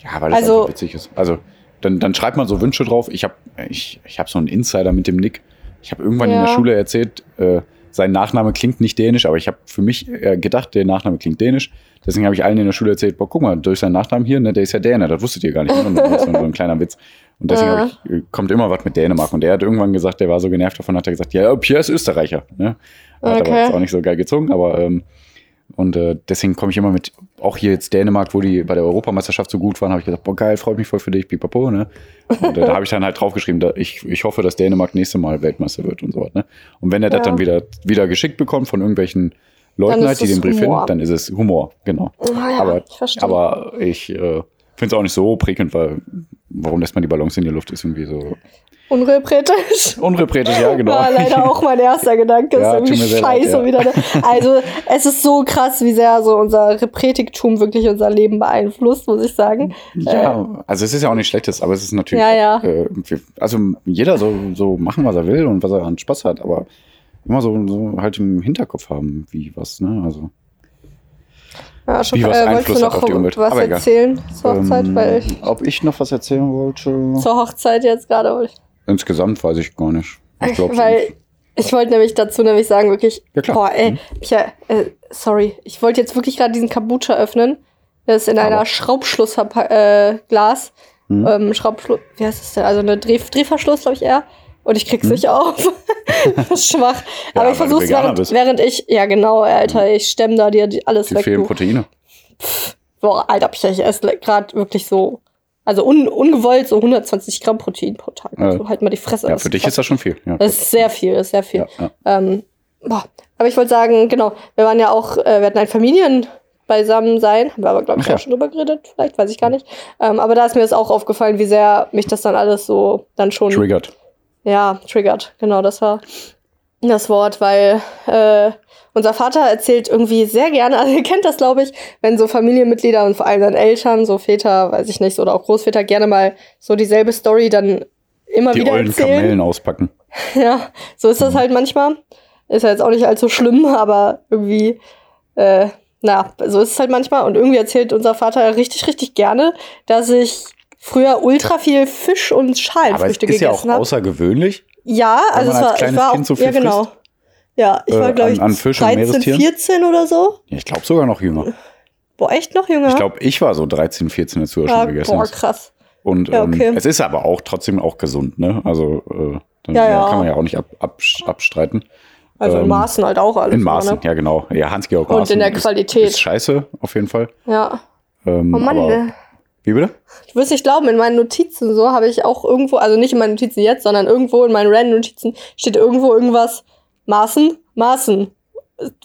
Ja, weil das Also- witzig ist. Also, dann, dann schreibt man so Wünsche drauf. Ich habe ich, ich hab so einen Insider mit dem Nick. Ich habe irgendwann in Ja. der Schule erzählt, äh, sein Nachname klingt nicht dänisch, aber ich habe für mich äh, gedacht, der Nachname klingt dänisch. Deswegen habe ich allen in der Schule erzählt, boah, guck mal, durch seinen Nachnamen hier, ne, der ist ja Däne, das wusstet ihr gar nicht. Und das war so ein kleiner Witz. Und deswegen ich, äh, kommt immer was mit Dänemark. Und der hat irgendwann gesagt, der war so genervt davon, hat er gesagt, ja, Pierre ist Österreicher. Ne? Hat Okay. aber jetzt auch nicht so geil gezogen, aber ähm, und äh, deswegen komme ich immer mit, auch hier jetzt Dänemark, wo die bei der Europameisterschaft so gut waren, habe ich gesagt, boah geil, freut mich voll für dich, pipapo, ne? Und äh, da habe ich dann halt draufgeschrieben, da ich, ich hoffe, dass Dänemark nächste Mal Weltmeister wird und so was, ne? Und wenn er Ja. das dann wieder, wieder geschickt bekommt von irgendwelchen Leuten halt, die den Brief Humor. finden, dann ist es Humor, genau. Ah ja, aber, ich verstehe. aber ich äh, finde es auch nicht so prickelnd, weil warum lässt man die Ballons in die Luft, ist irgendwie so Unrepretisch. unrepretisch, ja, genau. War leider auch mein erster Gedanke. Ja, ist irgendwie sehr leid, scheiße ja. wieder. Also, es ist so krass, wie sehr so unser Repretiktum wirklich unser Leben beeinflusst, muss ich sagen. Ja, also es ist ja auch nicht schlechtes, aber es ist natürlich, Ja, ja. Äh, also jeder soll so machen, was er will und was er an Spaß hat, aber immer so, so halt im Hinterkopf haben, wie was, ne? Also Ja, schon, Wie was äh, wolltest Einfluss du hat noch auf die Umwelt. was erzählen zur Hochzeit? ähm, Weil ich ob ich noch was erzählen wollte? zur Hochzeit jetzt gerade. Insgesamt weiß ich gar nicht. Ich glaube Weil ich wollte nämlich dazu nämlich sagen, wirklich, Ja, klar. boah, ey, Mhm. Micha, äh, sorry, ich wollte jetzt wirklich gerade diesen Kombucha öffnen. Das ist in einer Aber- Schraubschlussglas. Äh, Glas. Mhm. ähm, Schraubschluss, wie heißt das denn? Also eine Dreh Drehverschluss, glaube ich eher. Und ich krieg's nicht auf. das ist schwach. Ja, Aber ich versuch's während, bist. während ich, ja genau, Alter, ich stemm da dir alles die weg. fehlen Du. Proteine. Boah, Alter, ich, esse gerade wirklich so, also un, ungewollt so 120 Gramm Protein pro Tag. Also halt mal die Fresse. Ja, für dich krass. ist das schon viel. Ja, Das ist sehr viel, das ist sehr viel. ja, ja. Ähm, boah. Aber ich wollte sagen, genau, wir waren ja auch, äh, wir hatten ein Familien beisammen sein, haben wir aber, glaube ich, Ach ja. auch schon drüber geredet, vielleicht, weiß ich gar nicht. Ähm, aber da ist mir das auch aufgefallen, wie sehr mich das dann alles so dann schon, Triggert. Ja, triggert. Genau, das war das Wort, weil äh, unser Vater erzählt irgendwie sehr gerne, also ihr kennt das, glaube ich, wenn so Familienmitglieder und vor allem dann Eltern, so Väter, weiß ich nicht, oder auch Großväter gerne mal so dieselbe Story dann immer Die wieder erzählen. Kamellen auspacken. Ja, so ist das halt manchmal. Ist ja jetzt auch nicht allzu schlimm, aber irgendwie, äh, na, so ist es halt manchmal. Und irgendwie erzählt unser Vater richtig, richtig gerne, dass ich früher ultra viel Fisch und Aber es Schalenfrüchte ist ja auch gegessen habe. außaußergewöhnlich. Ja, also es als war, ich war Kind auch, so viel ja genau. Ja, ich Äh, war glaube an- ich an Fisch und 13, Meerestieren? 14 oder so. Ich glaube sogar noch jünger. Boah, echt noch jünger? Ich glaube, ich war so 13, 14, als du ja, schon gegessen boah, hast. krass. Und Ja, okay. ähm, es ist aber auch trotzdem auch gesund, ne? Also äh, dann Ja, ja. kann man ja auch nicht ab, ab, abstreiten. Also in Ähm, Maßen halt auch alles. In immer, Maßen, Ne? ja genau. Ja, Hans-Georg Und Maaßen in der ist- Qualität. Ist scheiße, auf jeden Fall. Ja. Ähm, Oh Mann, ne? Wie bitte? Ich würde nicht glauben, in meinen Notizen so habe ich auch irgendwo, also nicht in meinen Notizen jetzt, sondern irgendwo in meinen random Notizen steht irgendwo irgendwas Maßen, Maßen.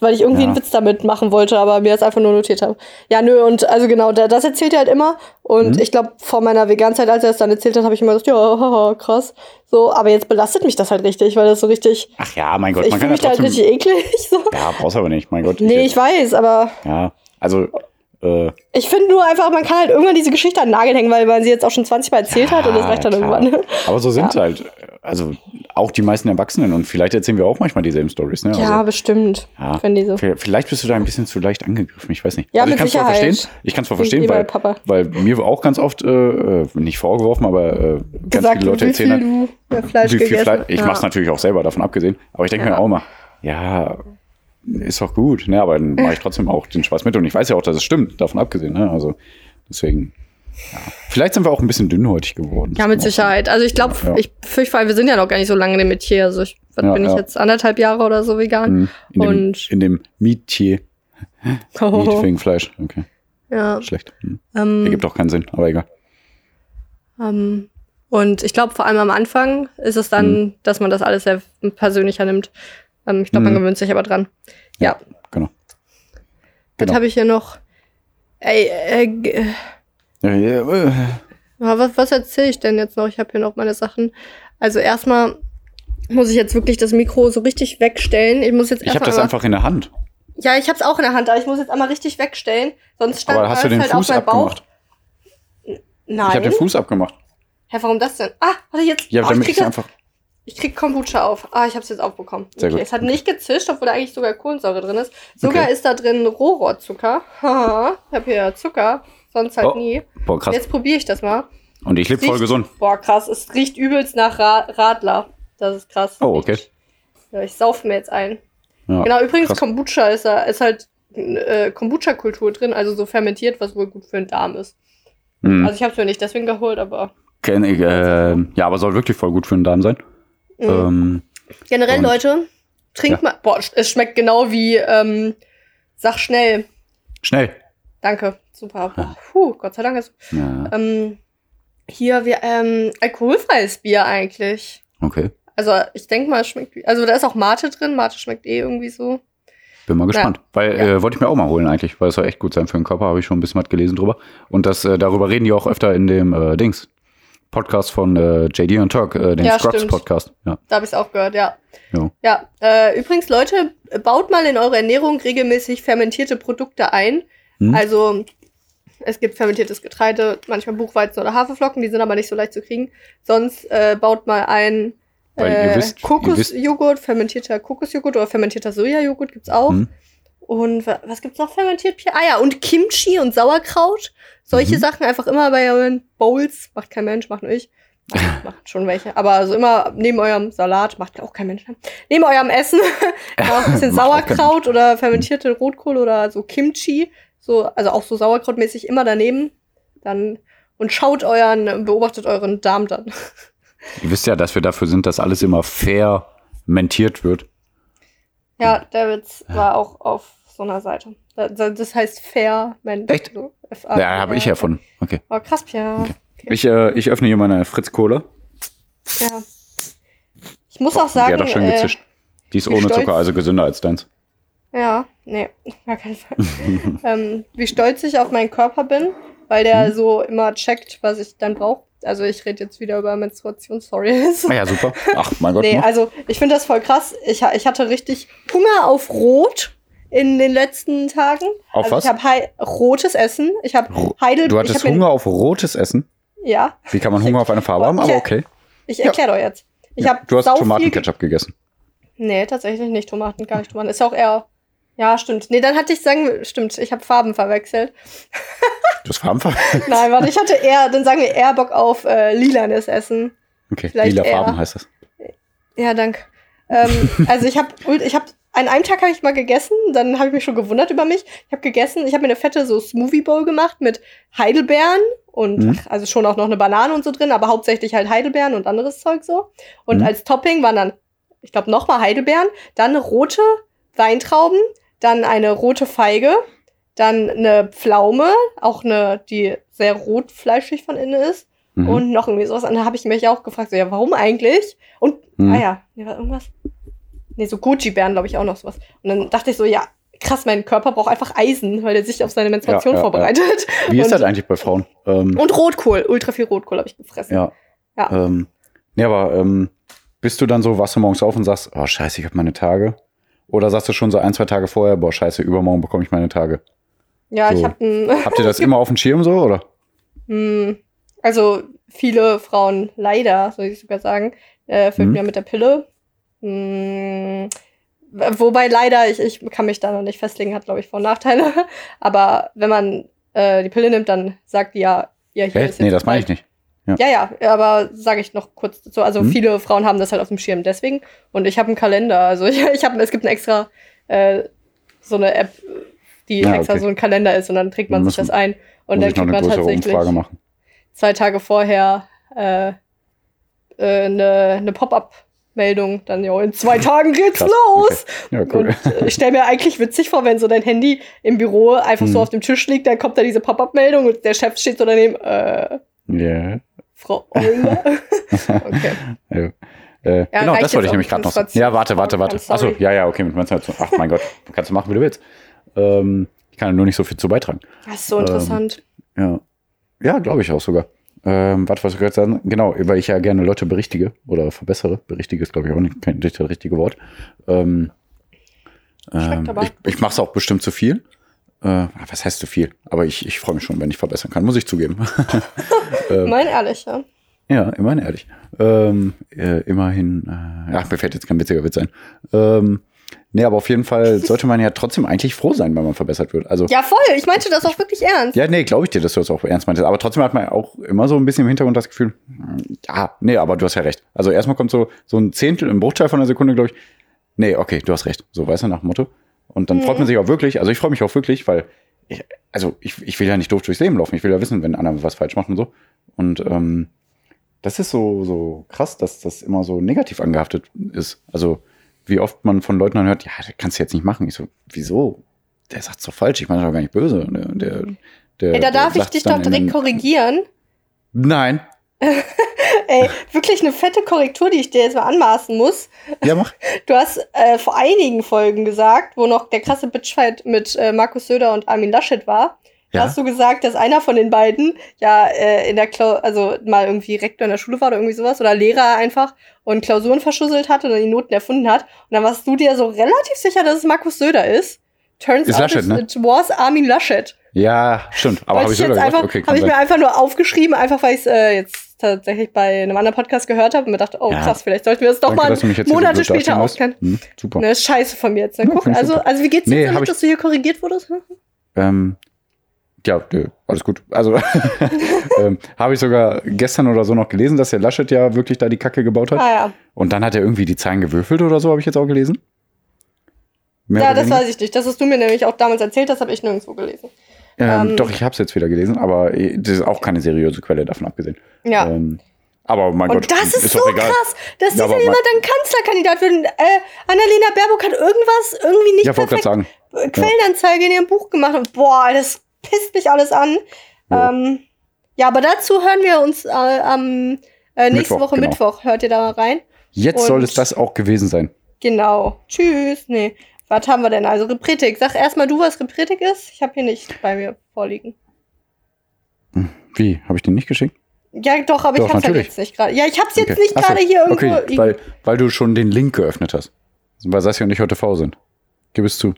Weil ich irgendwie Ja. einen Witz damit machen wollte, aber mir das einfach nur notiert habe. Ja, nö, und also genau, da, das erzählt er halt immer. Und Mhm. ich glaube, vor meiner Veganzeit, als er es dann erzählt hat, habe ich immer gesagt, ja, haha, krass. So, aber jetzt belastet mich das halt richtig, weil das so richtig, Ach ja, mein Gott, ich man fühle kann mich ja da halt trotzdem. richtig eklig. So. ja, brauchst aber nicht, mein Gott. Nee, ich weiß, aber Ja, also äh, ich finde nur einfach, man kann halt irgendwann diese Geschichte an den Nagel hängen, weil man sie jetzt auch schon 20 Mal erzählt hat und das Ja, reicht dann klar. irgendwann. Aber so sind halt, also auch die meisten Erwachsenen und vielleicht erzählen wir auch manchmal dieselben Stories, ne? Ja, also, bestimmt. ja. Wenn die so. Vielleicht bist du da ein bisschen zu leicht angegriffen, ich weiß nicht. Ja, also ich kann es voll verstehen. Ich kann es voll verstehen, weil, weil mir auch ganz oft, äh, äh, nicht vorgeworfen, aber äh, ganz gesagt, viele Leute erzählen viel halt, du Fleisch wie viel Fleisch. Ich ja. mach's natürlich auch selber, davon abgesehen. Aber ich denke Ja. mir auch mal, ja, ist doch gut, ne? Aber dann mache ich trotzdem auch den Spaß mit. Und ich weiß ja auch, dass es stimmt, davon abgesehen, ne? Also deswegen. Ja. Vielleicht sind wir auch ein bisschen dünnhäutig geworden. Ja, mit Sicherheit. Also ich glaube, Ja. ich fürchte, wir sind ja noch gar nicht so lange in dem Metier. Also ich was Ja, bin ich ja. jetzt anderthalb Jahre oder so vegan. Mhm. In dem, Und- in dem Mietier. Miet wegen Fleisch. Okay, ja. schlecht. Hm. Ähm, Ergibt auch keinen Sinn, aber egal. ähm, und ich glaube, vor allem am Anfang ist es dann, Mhm. dass man das alles sehr persönlicher nimmt. Ähm, ich glaube, man Mhm. gewöhnt sich aber dran. Ja. Genau. Was Genau. habe ich hier noch? Ey, äh, Ja, ja, äh. Aber was, was erzähle ich denn jetzt noch? Ich habe hier noch meine Sachen. Also erstmal muss ich jetzt wirklich das Mikro so richtig wegstellen. Ich muss jetzt Ich habe das einfach in der Hand. Ja, ich habe es auch in der Hand, aber ich muss jetzt einmal richtig wegstellen. Sonst stand Aber hast du den halt Fuß auf meinem Bauch. abgemacht? Nein. Ich habe den Fuß abgemacht. Hä, warum das denn? Ah, warte jetzt. Ja, oh, ich, damit ich das, einfach. Ich krieg Kombucha auf. Ah, ich habe es jetzt aufbekommen. Sehr okay, gut. es hat nicht gezischt, obwohl da eigentlich sogar Kohlensäure drin ist. Sogar Okay. ist da drin Rohrohrzucker. Haha, ich habe hier Zucker, sonst halt Oh, nie. Boah, krass. Jetzt probiere ich das mal. Und ich lebe voll gesund. Boah, krass. Es riecht übelst nach Ra Radler. Das ist krass. Oh, okay. Ja, ich saufe mir jetzt ein. Ja, Genau, übrigens, krass. Kombucha ist, da- ist halt äh, Kombucha-Kultur drin, also so fermentiert, was wohl gut für den Darm ist. Mhm. Also ich habe es mir nicht deswegen geholt, aber Kenn ich, äh, ja, aber soll wirklich voll gut für den Darm sein. Mhm. Ähm, generell, Leute, trinkt Ja. mal. Boah, es schmeckt genau wie, ähm, sag schnell. schnell. Danke, super. Boah, puh, Gott sei Dank ist. Ja, Ähm, hier, wir, ähm, alkoholfreies Bier eigentlich. okay. Also ich denke mal, es schmeckt wie. Also da ist auch Mate drin. Mate schmeckt eh irgendwie so. Bin mal gespannt. Weil Ja. äh, wollte ich mir auch mal holen eigentlich, weil es soll echt gut sein für den Körper, habe ich schon ein bisschen was gelesen drüber. Und das, äh, darüber reden die auch öfter in dem äh, Dings. Podcast von äh, JD und Turk, äh, den Ja, Scrubs stimmt. Podcast. Ja. Da habe ich es auch gehört, ja. Ja. Ja, äh, übrigens, Leute, baut mal in eure Ernährung regelmäßig fermentierte Produkte ein. Hm? Also, es gibt fermentiertes Getreide, manchmal Buchweizen oder Haferflocken, die sind aber nicht so leicht zu kriegen. Sonst äh, baut mal ein äh, Kokosjoghurt, fermentierter Kokosjoghurt oder fermentierter Sojajoghurt gibt's auch. Hm? Und wa- was gibt's noch fermentiert? Ah ja, und Kimchi und Sauerkraut. Solche Mhm. Sachen einfach immer bei euren Bowls. Macht kein Mensch, macht nur ich. Macht, macht schon welche. Aber also immer neben eurem Salat, macht auch kein Mensch. ne? Neben eurem Essen auch ein bisschen Sauerkraut oder fermentierte Rotkohl oder so Kimchi. So, also auch so Sauerkrautmäßig immer daneben. Dann und schaut euren, beobachtet euren Darm dann. Ihr wisst ja, dass wir dafür sind, dass alles immer fermentiert wird. Ja, der Witz war auch auf so einer Seite. Da- da- Das heißt Ferment. Echt? So, F-A- Ja, habe ich erfunden. Okay. Oh, krass, Pierre. Okay. Ich, äh, ich öffne hier meine Fritz Cola. Ja. Ich muss auch Die sagen, hat auch schön äh, gezischt. Die ist ohne stolz- Zucker, also gesünder als deins. ja, nee, gar keinen Fall. ähm, wie stolz ich auf meinen Körper bin, weil der Mhm. so immer checkt, was ich dann brauche. Also ich rede jetzt wieder über Menstruation, sorry. Ah ja, super. Ach, mein Gott. nee, ne? also ich finde das voll krass. Ich, ich hatte richtig Hunger auf Rot in den letzten Tagen. Auf also was? Ich habe rotes Essen. Ich habe Ro- Heidel. Du hattest Hunger auf rotes Essen? Ja, Wie kann man Hunger auf eine Farbe haben? Aber okay. ich erkläre doch jetzt. Ich Ja, hab du hast Tomatenketchup gegessen. Nee, tatsächlich nicht Tomaten, gar nicht Tomaten. Ist ja auch eher. Ja, stimmt. Nee, dann hatte ich sagen, stimmt, ich habe Farben verwechselt. Du hast Farben ver- Nein, warte, ich hatte eher, dann sagen wir eher Bock auf äh, lilanes Essen. Okay, Vielleicht lila eher. Farben heißt das. Ja, danke. Ähm, also ich habe ich hab an einem Tag habe ich mal gegessen, dann habe ich mich schon gewundert über mich. Ich habe gegessen, ich habe mir eine fette so Smoothie Bowl gemacht mit Heidelbeeren und Mhm. ach, also schon auch noch eine Banane und so drin, aber hauptsächlich halt Heidelbeeren und anderes Zeug so. Und Mhm. als Topping waren dann, ich glaube, nochmal Heidelbeeren, dann rote Weintrauben, dann eine rote Feige, dann eine Pflaume, auch eine, die sehr rotfleischig von innen ist. Mhm. Und noch irgendwie sowas. Und da habe ich mich auch gefragt, so, ja, warum eigentlich? Und, Mhm. ah ja, war irgendwas? Nee, so Goji-Bären, glaube ich, auch noch sowas. Und dann dachte ich so, ja, krass, mein Körper braucht einfach Eisen, weil der sich auf seine Menstruation Ja, ja, vorbereitet. Wie ist und- das eigentlich bei Frauen? Ähm, Und Rotkohl, ultra viel Rotkohl habe ich gefressen. ja. Ja. Ähm, nee, aber ähm, bist du dann so, wachst du morgens auf und sagst, oh scheiße, ich habe meine Tage? Oder sagst du schon so ein, zwei Tage vorher, boah scheiße, übermorgen bekomme ich meine Tage? Ja, ich So. habe ein, Habt ihr das immer auf dem Schirm so, oder? Hm, also viele Frauen leider, soll ich sogar sagen, äh, füllten Mhm. ja mit der Pille. Hm, wobei leider, ich, ich kann mich da noch nicht festlegen, hat glaube ich Vor- und Nachteile. Aber wenn man äh, die Pille nimmt, dann sagt die ja, ja hier Hä? ist Nee, das meine ich nicht. Ja, ja, aber sage ich noch kurz dazu. Also Mhm. viele Frauen haben das halt auf dem Schirm deswegen. Und ich habe einen Kalender. Also ich, ich habe, es gibt eine extra äh, so eine App, die Ja, extra okay. so ein Kalender ist und dann trägt man Wir sich das müssen- ein. Und dann kriegt man tatsächlich zwei Tage vorher äh, äh, eine, eine Pop-up-Meldung. Dann, ja, in zwei Tagen geht's Krass, los. Ja, cool. Und äh, ich stelle mir eigentlich witzig vor, wenn so dein Handy im Büro einfach so Mhm. auf dem Tisch liegt, dann kommt da diese Pop-up-Meldung und der Chef steht so daneben, äh, Ja. Frau Euler. okay. Ja. Äh, Ja, genau, das wollte ich nämlich gerade noch sagen. Ja, warte, warte, warte. Achso, ja, ja, okay, mit Menstruation. Ach mein Gott, kannst du machen, wie du willst. Ähm, ich kann nur nicht so viel zu beitragen. Das ist so Ähm, interessant. Ja, ja glaube ich auch sogar. Ähm, warte, was ich gerade sagen? Genau, weil ich ja gerne Leute berichtige oder verbessere. Berichtige ist, glaube ich, auch nicht, kein, nicht das richtige Wort. Ähm, ähm, aber. ich ich mache es auch bestimmt zu viel. Äh, was heißt zu viel? Aber ich, ich freue mich schon, wenn ich verbessern kann, muss ich zugeben. ähm, mein ehrlich, ja. ja, immerhin ehrlich. Ähm, äh, immerhin, äh, ach, mir fällt jetzt kein witziger Witz ein. Ähm, nee, aber auf jeden Fall sollte man ja trotzdem eigentlich froh sein, wenn man verbessert wird. Also, Ja, voll. Ich meinte das auch wirklich ernst. ja, nee, glaube ich dir, dass du das auch ernst meintest. Aber trotzdem hat man auch immer so ein bisschen im Hintergrund das Gefühl, hm, ja, nee, aber du hast ja recht. Also erstmal kommt so, so ein Zehntel, ein Bruchteil von einer Sekunde, glaube ich, nee, okay, du hast recht. So, weißt du, nach dem Motto. Und dann Mhm. freut man sich auch wirklich, also ich freue mich auch wirklich, weil, ich, also ich, ich will ja nicht doof durchs Leben laufen. Ich will ja wissen, wenn einer was falsch macht und so. Und ähm, das ist so, so krass, dass das immer so negativ angehaftet ist. Also, wie oft man von Leuten dann hört, ja, das kannst du jetzt nicht machen. Ich so, wieso? Der sagt's doch falsch, ich meine das doch gar nicht böse. Der, der, der, Ey, da darf ich dich doch direkt korrigieren. Nein. Ey, wirklich eine fette Korrektur, die ich dir jetzt mal anmaßen muss. Ja, mach. Du hast äh, vor einigen Folgen gesagt, wo noch der krasse Bitchfight mit äh, Markus Söder und Armin Laschet war, Ja. hast du gesagt, dass einer von den beiden ja äh, in der Klau also mal irgendwie Rektor in der Schule war oder irgendwie sowas oder Lehrer einfach und Klausuren verschusselt hat und dann die Noten erfunden hat. Und dann warst du dir so relativ sicher, dass es Markus Söder ist. Turns Ist out Laschet, it, ne? it was Armin Laschet. Ja, stimmt. Aber habe ich ich einfach, okay, habe kann ich mir einfach nur aufgeschrieben, einfach weil ich es äh, jetzt tatsächlich bei einem anderen Podcast gehört habe und mir dachte, oh Ja. krass, vielleicht sollten wir das doch Danke, mal Monate später aufkennen. Hm, super. Ne, ist scheiße von mir jetzt. Ne? Ja, Guck, ich also, also wie geht's Nee, dir hab damit, ich- dass du hier korrigiert wurdest? Hm? Ähm, ja, alles gut. Also ähm, habe ich sogar gestern oder so noch gelesen, dass der Laschet ja wirklich da die Kacke gebaut hat. Ah ja. Und dann hat er irgendwie die Zahlen gewürfelt oder so, habe ich jetzt auch gelesen. Mehr Ja, das weniger. weiß ich nicht. Das hast du mir nämlich auch damals erzählt, das habe ich nirgendwo gelesen. Ähm, ähm, doch, ich habe es jetzt wieder gelesen, aber äh, das ist auch keine seriöse Quelle davon abgesehen. Ja. Ähm, aber mein und Gott, das ist, so doch egal. krass, dass Ja, dieser jemand dann Kanzlerkandidat wird. Äh, Annalena Baerbock hat irgendwas irgendwie nicht Ja, perfekt sagen. Quellenanzeige in ihrem Buch gemacht. Und boah, das pisst mich alles an. Ja. Ähm, ja, aber dazu hören wir uns äh, am äh, nächste Mittwoch, Woche genau. Mittwoch. Hört ihr da mal rein? Jetzt soll und- es das auch gewesen sein. Genau. Tschüss. Nee. Was haben wir denn? Also Repretik. Sag erstmal du, was Repretik ist. Ich habe hier nicht bei mir vorliegen. Wie? Habe ich den nicht geschickt? Ja, doch, aber Doch, ich hab's halt natürlich. jetzt nicht gerade. Ja, ich hab's jetzt Okay. nicht gerade hier irgendwo. Okay, weil, weil du schon den Link geöffnet hast. Weil Sassi und ich heute faul sind. Gib es zu.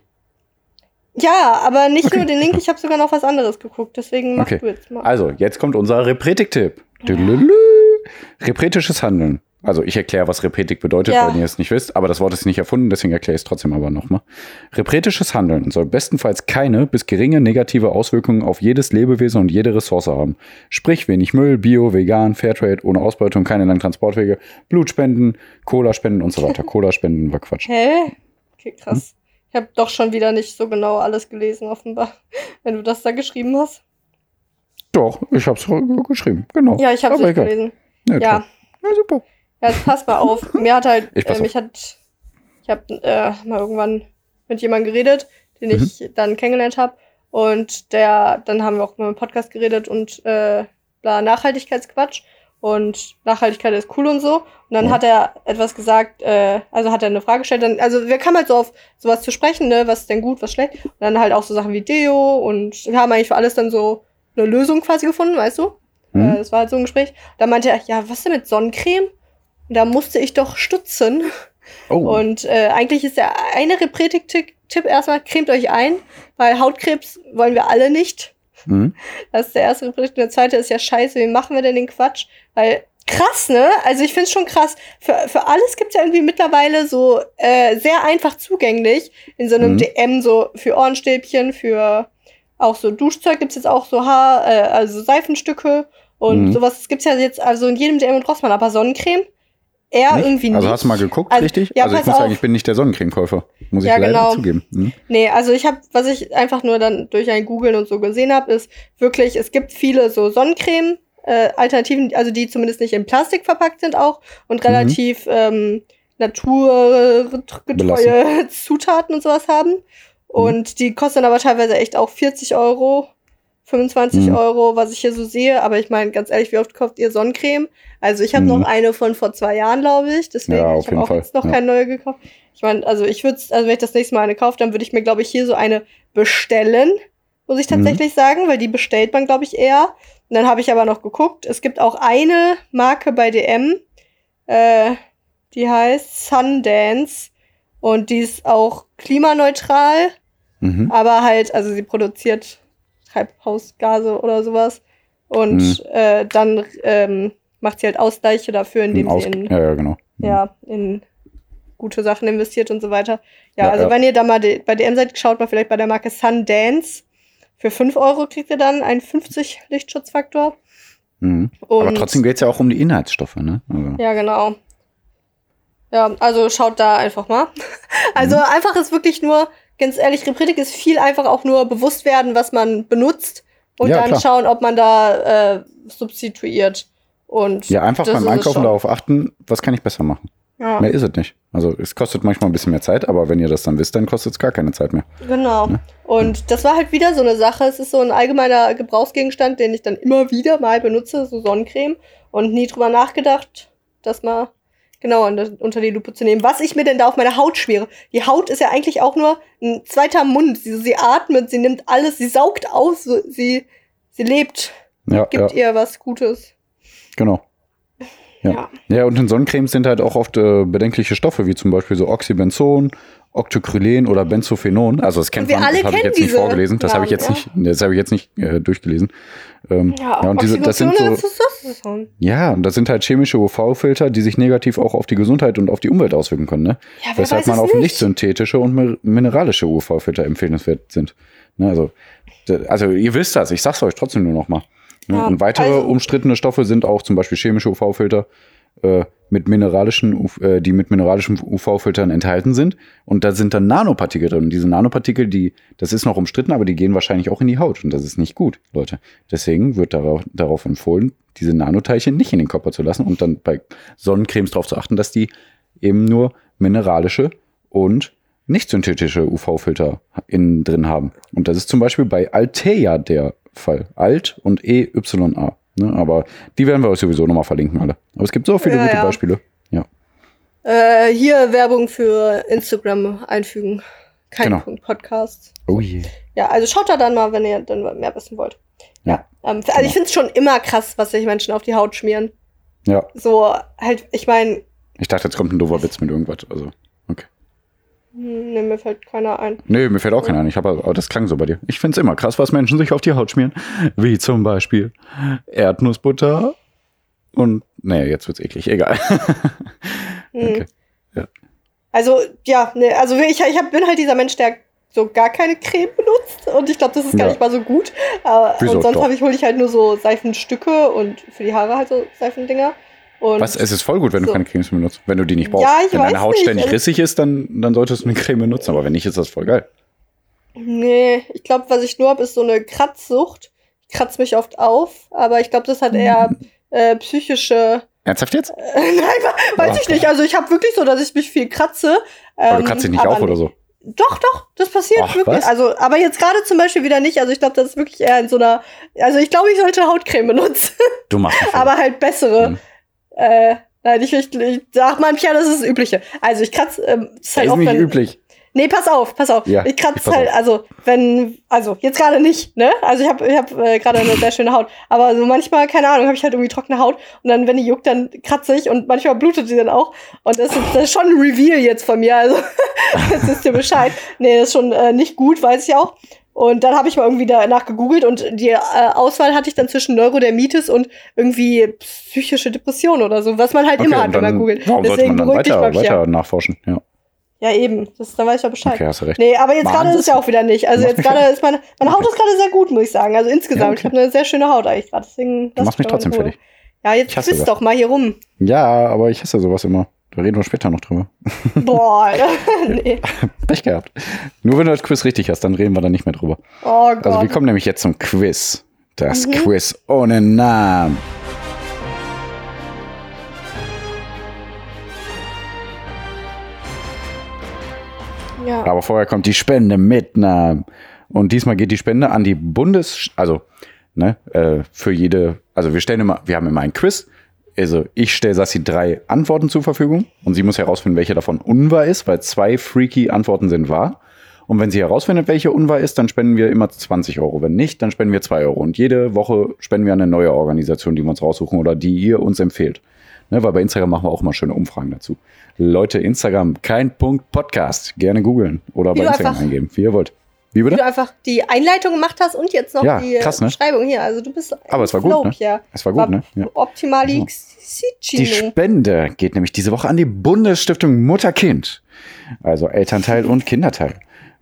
ja, aber nicht Okay. nur den Link, ich habe sogar noch was anderes geguckt. Deswegen mach du jetzt mal. Also, jetzt kommt unser Repretik-Tipp. Düdelülü. Repretisches Handeln. Also, ich erkläre, was Repretik bedeutet, Ja. wenn ihr es nicht wisst, aber das Wort ist nicht erfunden, deswegen erkläre ich es trotzdem aber nochmal. Repretisches Handeln soll bestenfalls keine bis geringe negative Auswirkungen auf jedes Lebewesen und jede Ressource haben. Sprich, wenig Müll, Bio, vegan, Fairtrade, ohne Ausbeutung, keine langen Transportwege, Blutspenden, Cola-Spenden und so weiter. Cola-Spenden war Quatsch. Hä? Okay, krass. Ich habe doch schon wieder nicht so genau alles gelesen, offenbar, wenn du das da geschrieben hast. Doch, ich hab's geschrieben, genau. Ja, ich habe es gelesen. Ja, Ja, ja super. Ja, jetzt pass mal auf. Mir hat halt, Ich äh, mich hat, ich habe äh, mal irgendwann mit jemandem geredet, den ich Mhm. dann kennengelernt habe. Und der, dann haben wir auch mal im Podcast geredet und äh, bla, Nachhaltigkeitsquatsch. Und Nachhaltigkeit ist cool und so. Und dann Ja. hat er etwas gesagt, äh, also hat er eine Frage gestellt. Dann, also wir kamen halt so auf sowas zu sprechen, ne, was ist denn gut, was schlecht. Und dann halt auch so Sachen wie Deo und wir haben eigentlich für alles dann so eine Lösung quasi gefunden, weißt du? Mhm. Äh, das war halt so ein Gespräch. Da meinte er, ja, was denn mit Sonnencreme? Da musste ich doch stutzen. Oh, Und äh, eigentlich ist der eine Repretik-Tipp erstmal, cremt euch ein, weil Hautkrebs wollen wir alle nicht. mhm. Das ist der erste Repretik. Und der zweite ist ja scheiße, wie machen wir denn den Quatsch? Weil krass, ne? Also ich finde es schon krass. Für, für alles gibt es ja irgendwie mittlerweile so äh, sehr einfach zugänglich. In so einem Mhm. DM, so für Ohrenstäbchen, für auch so Duschzeug gibt's jetzt auch so Haar, äh, also Seifenstücke und Mhm. sowas. Das gibt's ja jetzt also in jedem DM und Rossmann, aber Sonnencreme eher Nicht? irgendwie nicht. Also hast du mal geguckt, Also, richtig? ja, also ich muss sagen, auf. ich bin nicht der Sonnencremekäufer. Muss ich Ja, leider genau. zugeben. Mhm. Nee, also ich habe, was ich einfach nur dann durch ein Googeln und so gesehen habe, ist wirklich, es gibt viele so Sonnencreme. Äh, Alternativen, also die zumindest nicht in Plastik verpackt sind auch und Mhm. relativ ähm, naturgetreue Zutaten und sowas haben. Mhm. Und die kosten aber teilweise echt auch 40 Euro, 25 Mhm. Euro, was ich hier so sehe. Aber ich meine, ganz ehrlich, wie oft kauft ihr Sonnencreme? Also ich habe Mhm. noch eine von vor zwei Jahren, glaube ich. Deswegen Ja, ich habe auch Fall, jetzt noch ja. keine neue gekauft. Ich meine, also ich würde, also wenn ich das nächste Mal eine kaufe, dann würde ich mir, glaube ich, hier so eine bestellen, muss ich Mhm. tatsächlich sagen, weil die bestellt man, glaube ich, eher. Und dann habe ich aber noch geguckt. Es gibt auch eine Marke bei DM, äh, die heißt Sundance. Und die ist auch klimaneutral, Mhm. aber halt, also sie produziert Treibhausgase oder sowas. Und Mhm. äh, dann ähm, macht sie halt Ausgleiche dafür, indem Aus sie in, ja, ja, genau. Mhm. ja, in gute Sachen investiert und so weiter. Ja, Ja, also wenn ihr da mal bei DM seid, schaut mal vielleicht bei der Marke Sundance. Für 5 Euro kriegt ihr dann einen 50 Lichtschutzfaktor. Mhm. Aber trotzdem geht es ja auch um die Inhaltsstoffe, ne? Also, Ja, genau. Ja, also schaut da einfach mal. Also Mhm. einfach ist wirklich nur, ganz ehrlich, Repretik ist viel einfach auch nur bewusst werden, was man benutzt und Ja, dann klar. schauen, ob man da äh, substituiert. Und ja, einfach beim Einkaufen darauf achten, was kann ich besser machen. Ja, Mehr ist es nicht. Also es kostet manchmal ein bisschen mehr Zeit, aber wenn ihr das dann wisst, dann kostet es gar keine Zeit mehr. genau. Und das war halt wieder so eine Sache. Es ist so ein allgemeiner Gebrauchsgegenstand, den ich dann immer wieder mal benutze, so Sonnencreme. Und nie drüber nachgedacht, das mal genauer unter, die Lupe zu nehmen. Was ich mir denn da auf meine Haut schmiere. Die Haut ist ja eigentlich auch nur ein zweiter Mund. Sie, sie atmet, sie nimmt alles, sie saugt aus, sie, sie lebt, Ja, gibt ja ihr was Gutes. genau. Ja. Ja. ja, und in Sonnencremes sind halt auch oft äh, bedenkliche Stoffe, wie zum Beispiel so Oxybenzon, Octocrylen oder Benzophenon. Also das kennt Und wir man, alle das habe ich jetzt nicht vorgelesen, das habe ich jetzt Namen, nicht, das habe ich jetzt nicht äh, durchgelesen. Ähm, ja, und diese, das sind so, ja, und das sind halt chemische UV-Filter, die sich negativ auch auf die Gesundheit und auf die Umwelt auswirken können, ne? Ja, Weshalb man auf nicht? lichtsynthetische und mi- mineralische UV-Filter empfehlenswert sind. Ne, also, also ihr wisst das, ich sag's euch trotzdem nur noch mal. Ne? Ja, und weitere also- umstrittene Stoffe sind auch zum Beispiel chemische UV-Filter, äh, mit mineralischen, UV äh, die mit mineralischen UV-Filtern enthalten sind. Und da sind dann Nanopartikel drin. Und diese Nanopartikel, die, das ist noch umstritten, aber die gehen wahrscheinlich auch in die Haut. Und das ist nicht gut, Leute. Deswegen wird darauf, darauf empfohlen, diese Nanoteilchen nicht in den Körper zu lassen und dann bei Sonnencremes darauf zu achten, dass die eben nur mineralische und nicht synthetische UV-Filter innen drin haben. Und das ist zum Beispiel bei Altea der Fall. Alt und EYA. Ne? Aber die werden wir euch sowieso nochmal verlinken, alle. Aber es gibt so viele Ja, gute ja. Beispiele. Ja. Äh, hier Werbung für Instagram einfügen. Kein Genau. Punkt Podcast. Oh je. Ja, also schaut da dann mal, wenn ihr dann mehr wissen wollt. Ja. Ähm, also ich finde es schon immer krass, was sich Menschen auf die Haut schmieren. Ja. So halt, ich meine, Ich dachte, jetzt kommt ein doofer Witz mit irgendwas. Also. Ne, mir fällt keiner ein. Nee, mir fällt auch keiner ein. Ich habe, aber das klang so bei dir. Ich finde es immer krass, was Menschen sich auf die Haut schmieren. Wie zum Beispiel Erdnussbutter und, nee, jetzt wird's eklig. Egal. Hm. Okay. Also, ja, ne, also ich, ich hab, bin halt dieser Mensch, der so gar keine Creme benutzt. Und ich glaube, das ist gar Ja. nicht mal so gut. Aber, Wieso und sonst habe ich, hole ich halt nur so Seifenstücke und für die Haare halt so Seifendinger. Und Was? Es ist voll gut, wenn du So. keine Cremes benutzt. Wenn du die nicht brauchst. Ja, wenn deine Haut nicht, ständig also- rissig ist, dann, dann solltest du eine Creme benutzen. Aber wenn nicht, ist das voll geil. Nee, ich glaube, was ich nur habe, ist so eine Kratzsucht. Ich kratze mich oft auf, aber ich glaube, das hat eher äh, psychische. Ernsthaft jetzt? Nein, we- weiß ich nicht. Also ich habe wirklich so, dass ich mich viel kratze. Aber du ähm, kratzt dich nicht auf oder so. Doch, doch, das passiert Ach, wirklich. was? Also, aber jetzt gerade zum Beispiel wieder nicht. Also ich glaube, das ist wirklich eher in so einer. Also ich glaube, ich sollte Hautcreme benutzen, Du machst aber halt bessere. Mhm. Äh, nein, ich, ich, ich sag mal, ja, das ist das Übliche. Also ich kratze. Ähm, das ist Das halt ist auch, nicht wenn, üblich. Nee, pass auf, pass auf. Ja, ich kratze halt, auf. also wenn, also jetzt gerade nicht, ne? Also ich habe ich hab, äh, gerade eine sehr schöne Haut. Aber so manchmal, keine Ahnung, habe ich halt irgendwie trockene Haut und dann, wenn die juckt, dann kratze ich und manchmal blutet die dann auch. Und das ist, das ist schon ein Reveal jetzt von mir. Also jetzt wisst ihr Bescheid. Nee, das ist schon äh, nicht gut, weiß ich auch. Und dann habe ich mal irgendwie danach gegoogelt und die äh, Auswahl hatte ich dann zwischen Neurodermitis und irgendwie psychische Depression oder so, was man halt immer und hat, wenn man googelt. Warum sollte Deswegen man dann weiter, weiter nachforschen? Ja, Ja, eben. Das, dann weiß ich ja Bescheid. okay, hast du recht. Nee, aber jetzt gerade ist es ja auch wieder nicht. Also jetzt gerade ist meine, meine Haut ist gerade sehr gut, muss ich sagen. Also insgesamt. Ja, okay. Ich habe eine sehr schöne Haut eigentlich gerade. Deswegen Du machst mich trotzdem fertig. Ja, jetzt das. doch mal hier rum. Ja, aber ich hasse sowas immer. Da reden wir später noch drüber. Boah, nee. Pech gehabt. Nur wenn du das Quiz richtig hast, dann reden wir da nicht mehr drüber. Oh Gott. Also wir kommen nämlich jetzt zum Quiz. Das Mhm. Quiz ohne Namen. ja. Aber vorher kommt die Spende mit Namen. Und diesmal geht die Spende an die Bundes... Also, ne, äh, für jede... Also wir stellen immer... Wir haben immer ein Quiz. Also ich stelle Sassi drei Antworten zur Verfügung. Und sie muss herausfinden, welche davon unwahr ist, weil zwei freaky Antworten sind wahr. Und wenn sie herausfindet, welche unwahr ist, dann spenden wir immer 20 Euro. Wenn nicht, dann spenden wir 2 Euro. Und jede Woche spenden wir an eine neue Organisation, die wir uns raussuchen oder die ihr uns empfehlt. Ne, weil bei Instagram machen wir auch mal schöne Umfragen dazu. Leute, Instagram, kein Punkt Podcast. Gerne googeln oder bei Instagram einfach- eingeben, wie ihr wollt. Wie Wie bitte? du einfach die Einleitung gemacht hast und jetzt noch Ja, die krass, ne? Beschreibung hier. Also du bist Aber es war gut, ne? Ja. Es war gut, ne? Ja. Optimali Die Spende geht nämlich diese Woche an die Bundesstiftung Mutter-Kind. Also Elternteil und Kinderteil.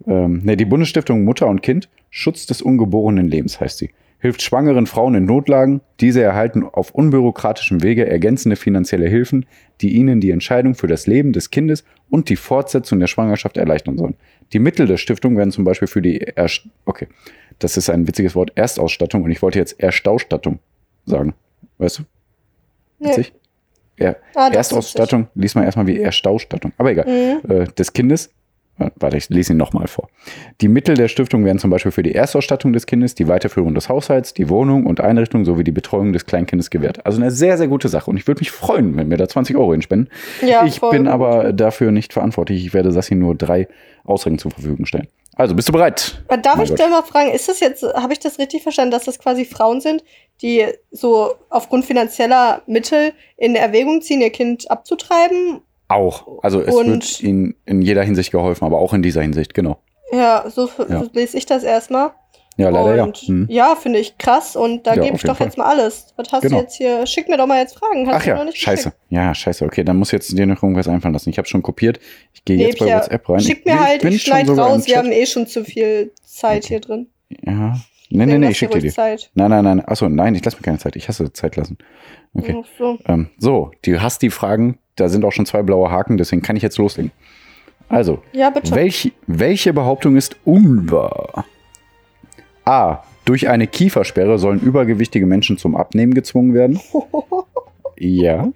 Ähm, ne, die Bundesstiftung Mutter und Kind, Schutz des ungeborenen Lebens heißt sie. Hilft schwangeren Frauen in Notlagen. Diese erhalten auf unbürokratischem Wege ergänzende finanzielle Hilfen, die ihnen die Entscheidung für das Leben des Kindes und die Fortsetzung der Schwangerschaft erleichtern sollen. Die Mittel der Stiftung werden zum Beispiel für die Erst okay, das ist ein witziges Wort Erstausstattung und ich wollte jetzt Erstaustattung sagen. Weißt du? Witzig? Er, Ah, Erstausstattung, lies mal erstmal wie Erstaustattung. Aber egal. Mhm. Äh, des Kindes. äh, Warte, ich lese ihn nochmal vor. Die Mittel der Stiftung werden zum Beispiel für die Erstausstattung des Kindes, die Weiterführung des Haushalts, die Wohnung und Einrichtung sowie die Betreuung des Kleinkindes gewährt. Also eine sehr, sehr gute Sache. Und ich würde mich freuen, wenn wir da 20 Euro hinspenden. Ja, ich voll bin aber dafür nicht verantwortlich. Ich werde Sassi nur drei Ausreden zur Verfügung stellen. Also, bist du bereit? Aber Darf Mein ich Gott. da mal fragen, ist das jetzt, habe ich das richtig verstanden, dass das quasi Frauen sind, die so aufgrund finanzieller Mittel in Erwägung ziehen, ihr Kind abzutreiben? Auch. Also, es Und- wird ihnen in jeder Hinsicht geholfen, aber auch in dieser Hinsicht, genau. Ja, so, Ja. so lese ich das erstmal. Ja, leider und ja. Hm. ja, finde ich krass und da Ja, gebe ich doch Fall. jetzt mal alles. Was hast Genau. du jetzt hier? Schick mir doch mal jetzt Fragen. Hast Ach du noch ja, nicht scheiße. geschickt? Ja, scheiße. Okay, dann muss jetzt dir noch irgendwas einfallen lassen. Ich habe schon kopiert. Ich gehe Nee, jetzt bei Pia, WhatsApp rein. Schick ich, mir halt, ich schon schneide sogar im raus, wir haben eh schon zu viel Zeit hier drin. Ja. Nee, nee, nee, ich schicke dir die. Zeit. Nein, nein, nein. Achso, nein, ich lasse mir keine Zeit. Ich hasse Zeit lassen. Okay. So. Ähm, so, du hast die Fragen. Da sind auch schon zwei blaue Haken, deswegen kann ich jetzt loslegen. Also, Ja, bitte. welch, welche Behauptung ist unwahr? A. Durch eine Kiefersperre sollen übergewichtige Menschen zum Abnehmen gezwungen werden. Ja.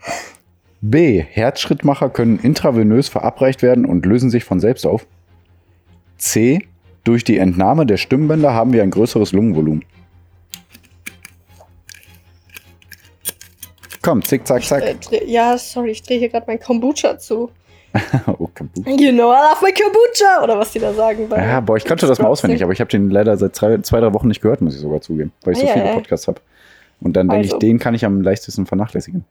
B. Herzschrittmacher können intravenös verabreicht werden und lösen sich von selbst auf. C. Durch die Entnahme der Stimmbänder haben wir ein größeres Lungenvolumen. Komm, zick, zack, Äh, zack. dreh- ja, sorry, ich drehe hier gerade mein Kombucha zu. Oh, kaputt. You know, I love my Kombucha! Oder was die da sagen. Ja, boah, ich kannte das mal auswendig, aber ich habe den leider seit zwei, zwei, drei Wochen nicht gehört, muss ich sogar zugeben, weil ich so ja, viele ja. Podcasts habe. Und dann denke Also. ich, den kann ich am leichtesten vernachlässigen.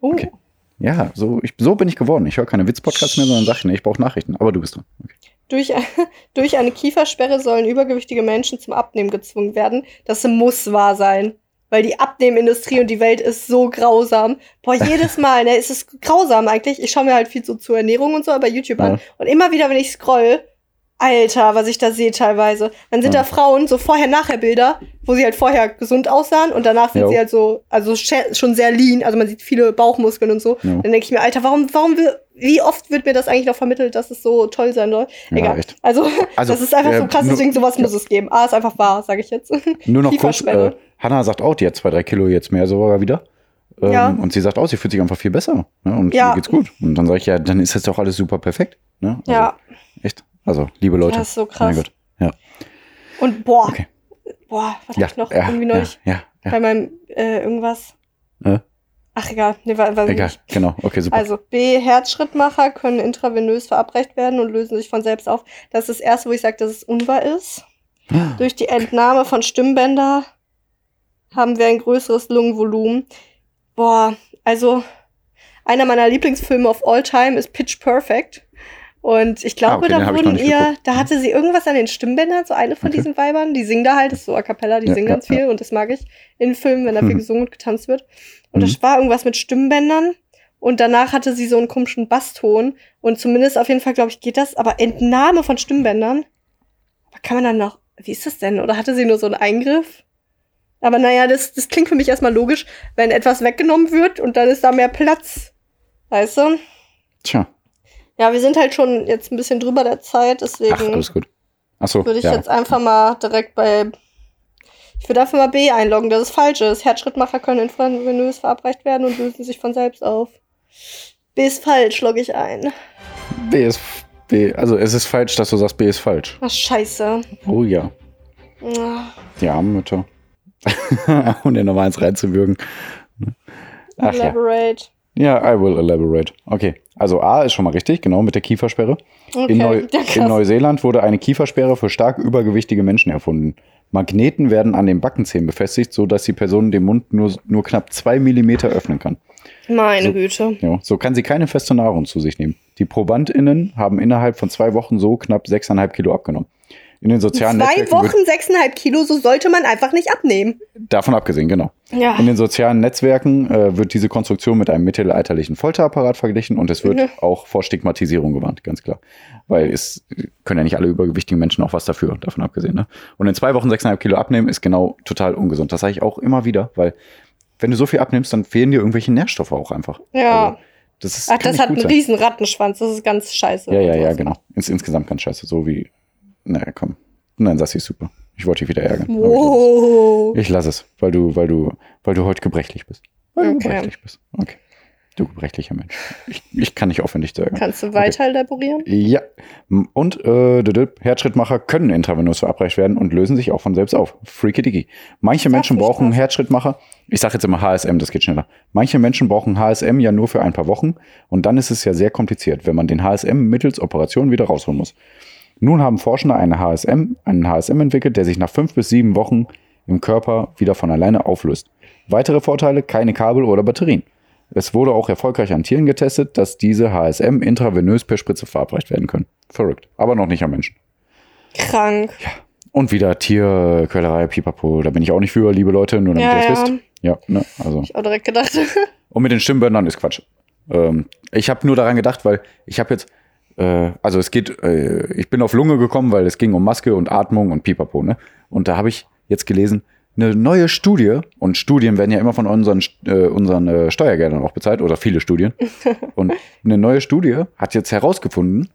Oh. okay. Ja, so, ich, so bin ich geworden. Ich höre keine Witz-Podcasts mehr, sondern sage, nee, ich brauche Nachrichten. Aber du bist dran. Okay. Durch, durch eine Kiefersperre sollen übergewichtige Menschen zum Abnehmen gezwungen werden. Das muss wahr sein. Weil die Abnehmindustrie und die Welt ist so grausam. Boah, jedes Mal, ne, es ist grausam eigentlich. Ich schaue mir halt viel so zur Ernährung und so bei YouTube Ja. an. Und immer wieder, wenn ich scroll, Alter, was ich da sehe teilweise. Dann sind Ja. da Frauen, so Vorher-Nachher-Bilder, wo sie halt vorher gesund aussahen und danach sind Jo. sie halt so, also schon sehr lean, also man sieht viele Bauchmuskeln und so. Ja. Dann denke ich mir, Alter, warum, warum, wie oft wird mir das eigentlich noch vermittelt, dass es so toll sein soll? Ja, Egal. echt. Also, Also, das ist einfach äh, so krass, nur- deswegen sowas muss es geben. Ah, ist einfach wahr, sage ich jetzt. Nur noch kurz, äh. Hannah sagt auch, die hat zwei, drei Kilo jetzt mehr sogar wieder. Ähm, Ja. Und sie sagt auch, sie fühlt sich einfach viel besser. Ne? Und Ja. ihr geht's gut. Und dann sage ich, ja, dann ist jetzt doch alles super perfekt. Ne? Also, ja, Echt. Also, liebe Leute. das ist so Mein krass. Gott. Ja. Und boah, Okay. boah, was Ja, hab ich noch ja, irgendwie ja, neulich ja, ja. bei meinem äh, irgendwas. Äh? Ach egal, nee, war, war Egal, nicht. genau. Okay, super. Also B, Herzschrittmacher können intravenös verabreicht werden und lösen sich von selbst auf. Das ist das erste, wo ich sage, dass es unwahr ist. Durch die Entnahme von Stimmbänder haben wir ein größeres Lungenvolumen. Boah, also einer meiner Lieblingsfilme of all time ist Pitch Perfect. Und ich glaube, Ah, okay, da wurden ihr, da hatte sie irgendwas an den Stimmbändern, so eine von Okay. diesen Weibern, die singen da halt, das ist so a cappella, die Ja, singen ja, ganz viel und das mag ich in Filmen, wenn da viel Mhm. gesungen und getanzt wird. Und Mhm. das war irgendwas mit Stimmbändern. Und danach hatte sie so einen komischen Basston. Und zumindest auf jeden Fall, glaube ich, geht das. Aber Entnahme von Stimmbändern. Aber kann man dann noch. Wie ist das denn? Oder hatte sie nur so einen Eingriff? Aber naja, das, das klingt für mich erstmal logisch, wenn etwas weggenommen wird und dann ist da mehr Platz. Weißt du? Tja, Ja, wir sind halt schon jetzt ein bisschen drüber der Zeit, ach, deswegen alles gut. Achso, würde ich ja. jetzt einfach mal direkt bei. Ich würde einfach mal B einloggen, dass es falsch ist. Herzschrittmacher können intravenös verabreicht werden und lösen sich von selbst auf. B ist falsch, logge ich ein. B ist B. Also, es ist falsch, dass du sagst, B ist falsch. Ach, scheiße. Oh ja. Ah, Die armen Mütter. um dir nochmal eins reinzuwürgen. Ach ja. Ja, I will elaborate. Okay. Also A ist schon mal richtig, genau, mit der Kiefersperre. Okay. In, Neu ja, in Neuseeland wurde eine Kiefersperre für stark übergewichtige Menschen erfunden. Magneten werden an den Backenzähnen befestigt, sodass die Person den Mund nur, nur knapp zwei Millimeter öffnen kann. Meine So. Güte. Ja, so kann sie keine feste Nahrung zu sich nehmen. Die ProbandInnen haben innerhalb von zwei Wochen so knapp 6,5 Kilo abgenommen. In den sozialen Zwei Netzwerken wird Wochen, sechseinhalb Kilo, so sollte man einfach nicht abnehmen. davon abgesehen, genau. Ja. In den sozialen Netzwerken äh, wird diese Konstruktion mit einem mittelalterlichen Folterapparat verglichen und es wird Mhm. auch vor Stigmatisierung gewarnt, ganz klar. Weil es können ja nicht alle übergewichtigen Menschen auch was dafür, davon abgesehen. Ne? Und in zwei Wochen 6,5 Kilo abnehmen ist genau total ungesund. Das sage ich auch immer wieder, weil wenn du so viel abnimmst, dann fehlen dir irgendwelche Nährstoffe auch einfach. Ja. Also, das ist, Ach, das hat einen sein. riesen Rattenschwanz, das ist ganz scheiße. Ja, ja, ja, genau. Ins, insgesamt ganz scheiße. So wie, naja, komm. Nein, Sassi ist super. Ich wollte dich wieder ärgern. aber ich. Wow. Lasse es, weil du, weil du, weil du heute gebrechlich bist. Weil du Okay. gebrechlich bist. Okay. Du gebrechlicher Mensch. Ich, ich kann nicht aufhören, dich zu ärgern. Kannst du weiter elaborieren? Ja. Und äh, Herzschrittmacher können intravenös verabreicht werden und lösen sich auch von selbst auf. Freaky dicky. Manche Menschen brauchen was. Herzschrittmacher. Ich sage jetzt immer HSM, das geht schneller. Manche Menschen brauchen HSM ja nur für ein paar Wochen und dann ist es ja sehr kompliziert, wenn man den HSM mittels Operation wieder rausholen muss. Nun haben Forschende eine HSM, einen HSM entwickelt, der sich nach fünf bis sieben Wochen im Körper wieder von alleine auflöst. Weitere Vorteile, keine Kabel oder Batterien. Es wurde auch erfolgreich an Tieren getestet, dass diese HSM intravenös per Spritze verabreicht werden können. Verrückt. Aber noch nicht am Menschen. Krank. Und wieder Tierquälerei, Pipapo. Da bin ich auch nicht für, liebe Leute, nur damit Ja, ihr es ja. wisst. Ja, ne, also. Ich auch direkt gedacht. Und mit den Stimmbändern ist Quatsch. Ähm, ich habe nur daran gedacht, weil ich habe jetzt, also es geht, äh, ich bin auf Lunge gekommen, weil es ging um Maske und Atmung und Pipapo, ne? Und da habe ich jetzt gelesen, eine neue Studie, und Studien werden ja immer von unseren, äh, unseren äh, Steuergeldern auch bezahlt, oder viele Studien. und eine neue Studie hat jetzt herausgefunden,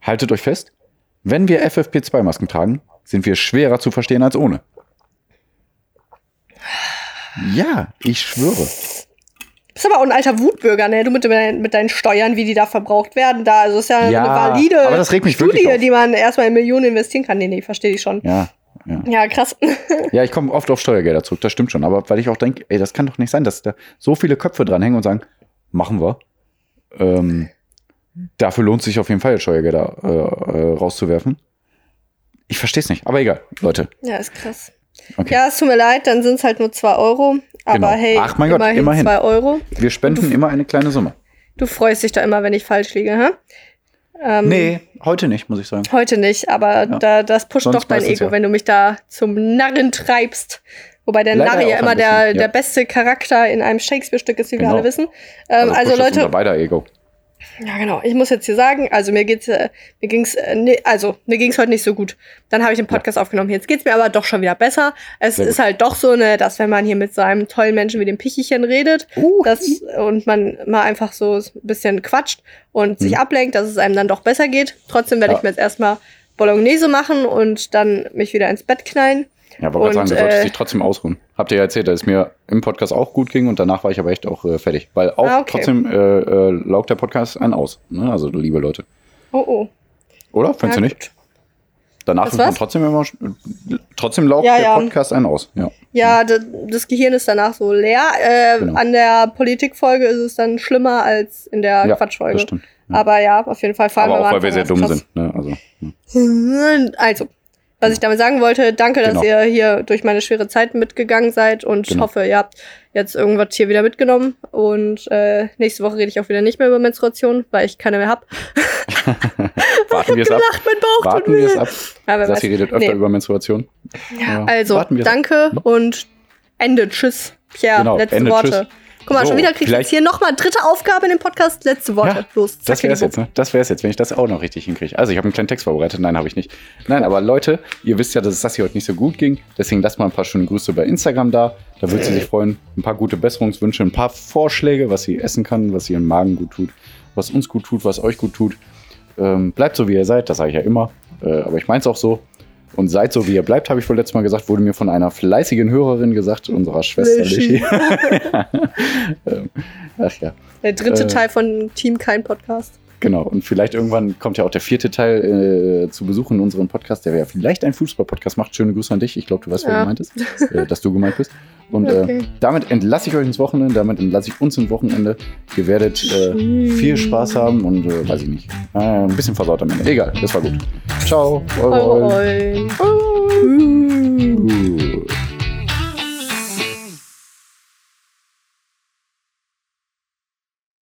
haltet euch fest, wenn wir FFP2-Masken tragen, sind wir schwerer zu verstehen als ohne. Ja, ich schwöre. Bist aber auch ein alter Wutbürger, ne? Du mit, deinen- mit deinen Steuern, wie die da verbraucht werden, da. Also ist ja, Ja, eine valide aber das regt mich Studie, auf. die man erstmal in Millionen investieren kann. Nee, nee, verstehe ich schon. Ja, ja. Ja, krass. Ja, ich komme oft auf Steuergelder zurück, das stimmt schon. Aber weil ich auch denke, ey, das kann doch nicht sein, dass da so viele Köpfe dranhängen und sagen, machen wir. Ähm, dafür lohnt sich auf jeden Fall, Steuergelder äh, äh, rauszuwerfen. Ich verstehe es nicht, aber egal, Leute. ja, ist krass. Okay. Ja, es tut mir leid, dann sind es halt nur 2 Euro. Aber Genau. hey, Ach mein Gott, immerhin immerhin. 2 Euro. Wir spenden immer eine kleine Summe. Du freust dich da immer, wenn ich falsch liege, hä? Ähm, Nee, heute nicht, muss ich sagen. Heute nicht, aber Ja. da, das pusht Sonst doch dein Ego, ja. wenn du mich da zum Narren treibst. Wobei der Leider Narr ja immer der, ja. der beste Charakter in einem Shakespeare-Stück ist, wie wir Genau. alle wissen. Ähm, also das Leute, Unser beider Ego. Ja, genau. Ich muss jetzt hier sagen, also mir geht's, äh, mir ging's, äh, ne, also mir ging's heute nicht so gut. Dann habe ich den Podcast aufgenommen. Jetzt geht's mir aber doch schon wieder besser. Es ist halt doch so, ne, dass wenn man hier mit so einem tollen Menschen wie dem Pichichen redet, Uh, das, und man mal einfach so ein bisschen quatscht und sich Mhm. ablenkt, dass es einem dann doch besser geht. Trotzdem werde Ja. ich mir jetzt erstmal Bolognese machen und dann mich wieder ins Bett knallen. Ja, wollte gerade sagen, du solltest äh, dich trotzdem ausruhen. Habt ihr ja erzählt, dass es mir im Podcast auch gut ging und danach war ich aber echt auch äh, fertig. Weil auch Ah, okay. trotzdem äh, äh, laugt der Podcast einen aus. Ne? Also, liebe Leute. Oh, oh. Oder? Findest Ja, du nicht? gut. Danach ist man trotzdem immer. Trotzdem laugt Ja, der ja. Podcast einen aus. Ja. Ja, das Gehirn ist danach so leer. Äh, Genau. An der Politikfolge ist es dann schlimmer als in der Ja, Quatschfolge. Das stimmt. Aber ja, auf jeden Fall. Vor allem Aber auch, am weil wir sehr dumm war's sind. Ne? Also, krass. Also, was ich damit sagen wollte, danke, dass Genau. ihr hier durch meine schwere Zeit mitgegangen seid und Genau. hoffe, ihr habt jetzt irgendwas hier wieder mitgenommen. Und äh, nächste Woche rede ich auch wieder nicht mehr über Menstruation, weil ich keine mehr hab. warten wir es ab. Mein Bauch tut Warten wir es ab. Ja, Sassi redet öfter Nee. über Menstruation. Ja, Also, wir's ab. danke und Ende. Tschüss. Pierre, Genau, letzte Ende, Worte. tschüss. Guck mal, So, schon wieder kriegst du vielleicht- jetzt hier nochmal dritte Aufgabe in dem Podcast. Letzte Worte. Ja, Los, Das zack, wäre es jetzt, ne? Das wäre es jetzt, wenn ich das auch noch richtig hinkriege. Also, ich habe einen kleinen Text vorbereitet. Nein, habe ich nicht. Nein, aber Leute, ihr wisst ja, dass es Sassi heute nicht so gut ging. Deswegen lasst mal ein paar schöne Grüße bei Instagram da. Da würde sie sich freuen. Ein paar gute Besserungswünsche, ein paar Vorschläge, was sie essen kann, was ihren Magen gut tut, was uns gut tut, was euch gut tut. Ähm, bleibt so, wie ihr seid. Das sage ich ja immer. Äh, aber ich meine es auch so. Und seid so, wie ihr bleibt, habe ich wohl letztes Mal gesagt, wurde mir von einer fleißigen Hörerin gesagt, unserer Schwester. Lischi. ähm, ach ja. Der dritte Äh, Teil von Team Kein Podcast. Genau, und vielleicht irgendwann kommt ja auch der vierte Teil äh, zu Besuch in unserem Podcast, der ja vielleicht ein Fußball-Podcast macht. Schöne Grüße an dich. Ich glaube, du weißt, wer Ja. gemeint ist, äh, dass du gemeint bist. Und Okay. äh, damit entlasse ich euch ins Wochenende, damit entlasse ich uns ins Wochenende. Ihr werdet äh, viel Spaß haben und äh, weiß ich nicht. Äh, ein bisschen versaut am Ende. Egal, das war gut. Ciao. Eulen. Eulen. Uh.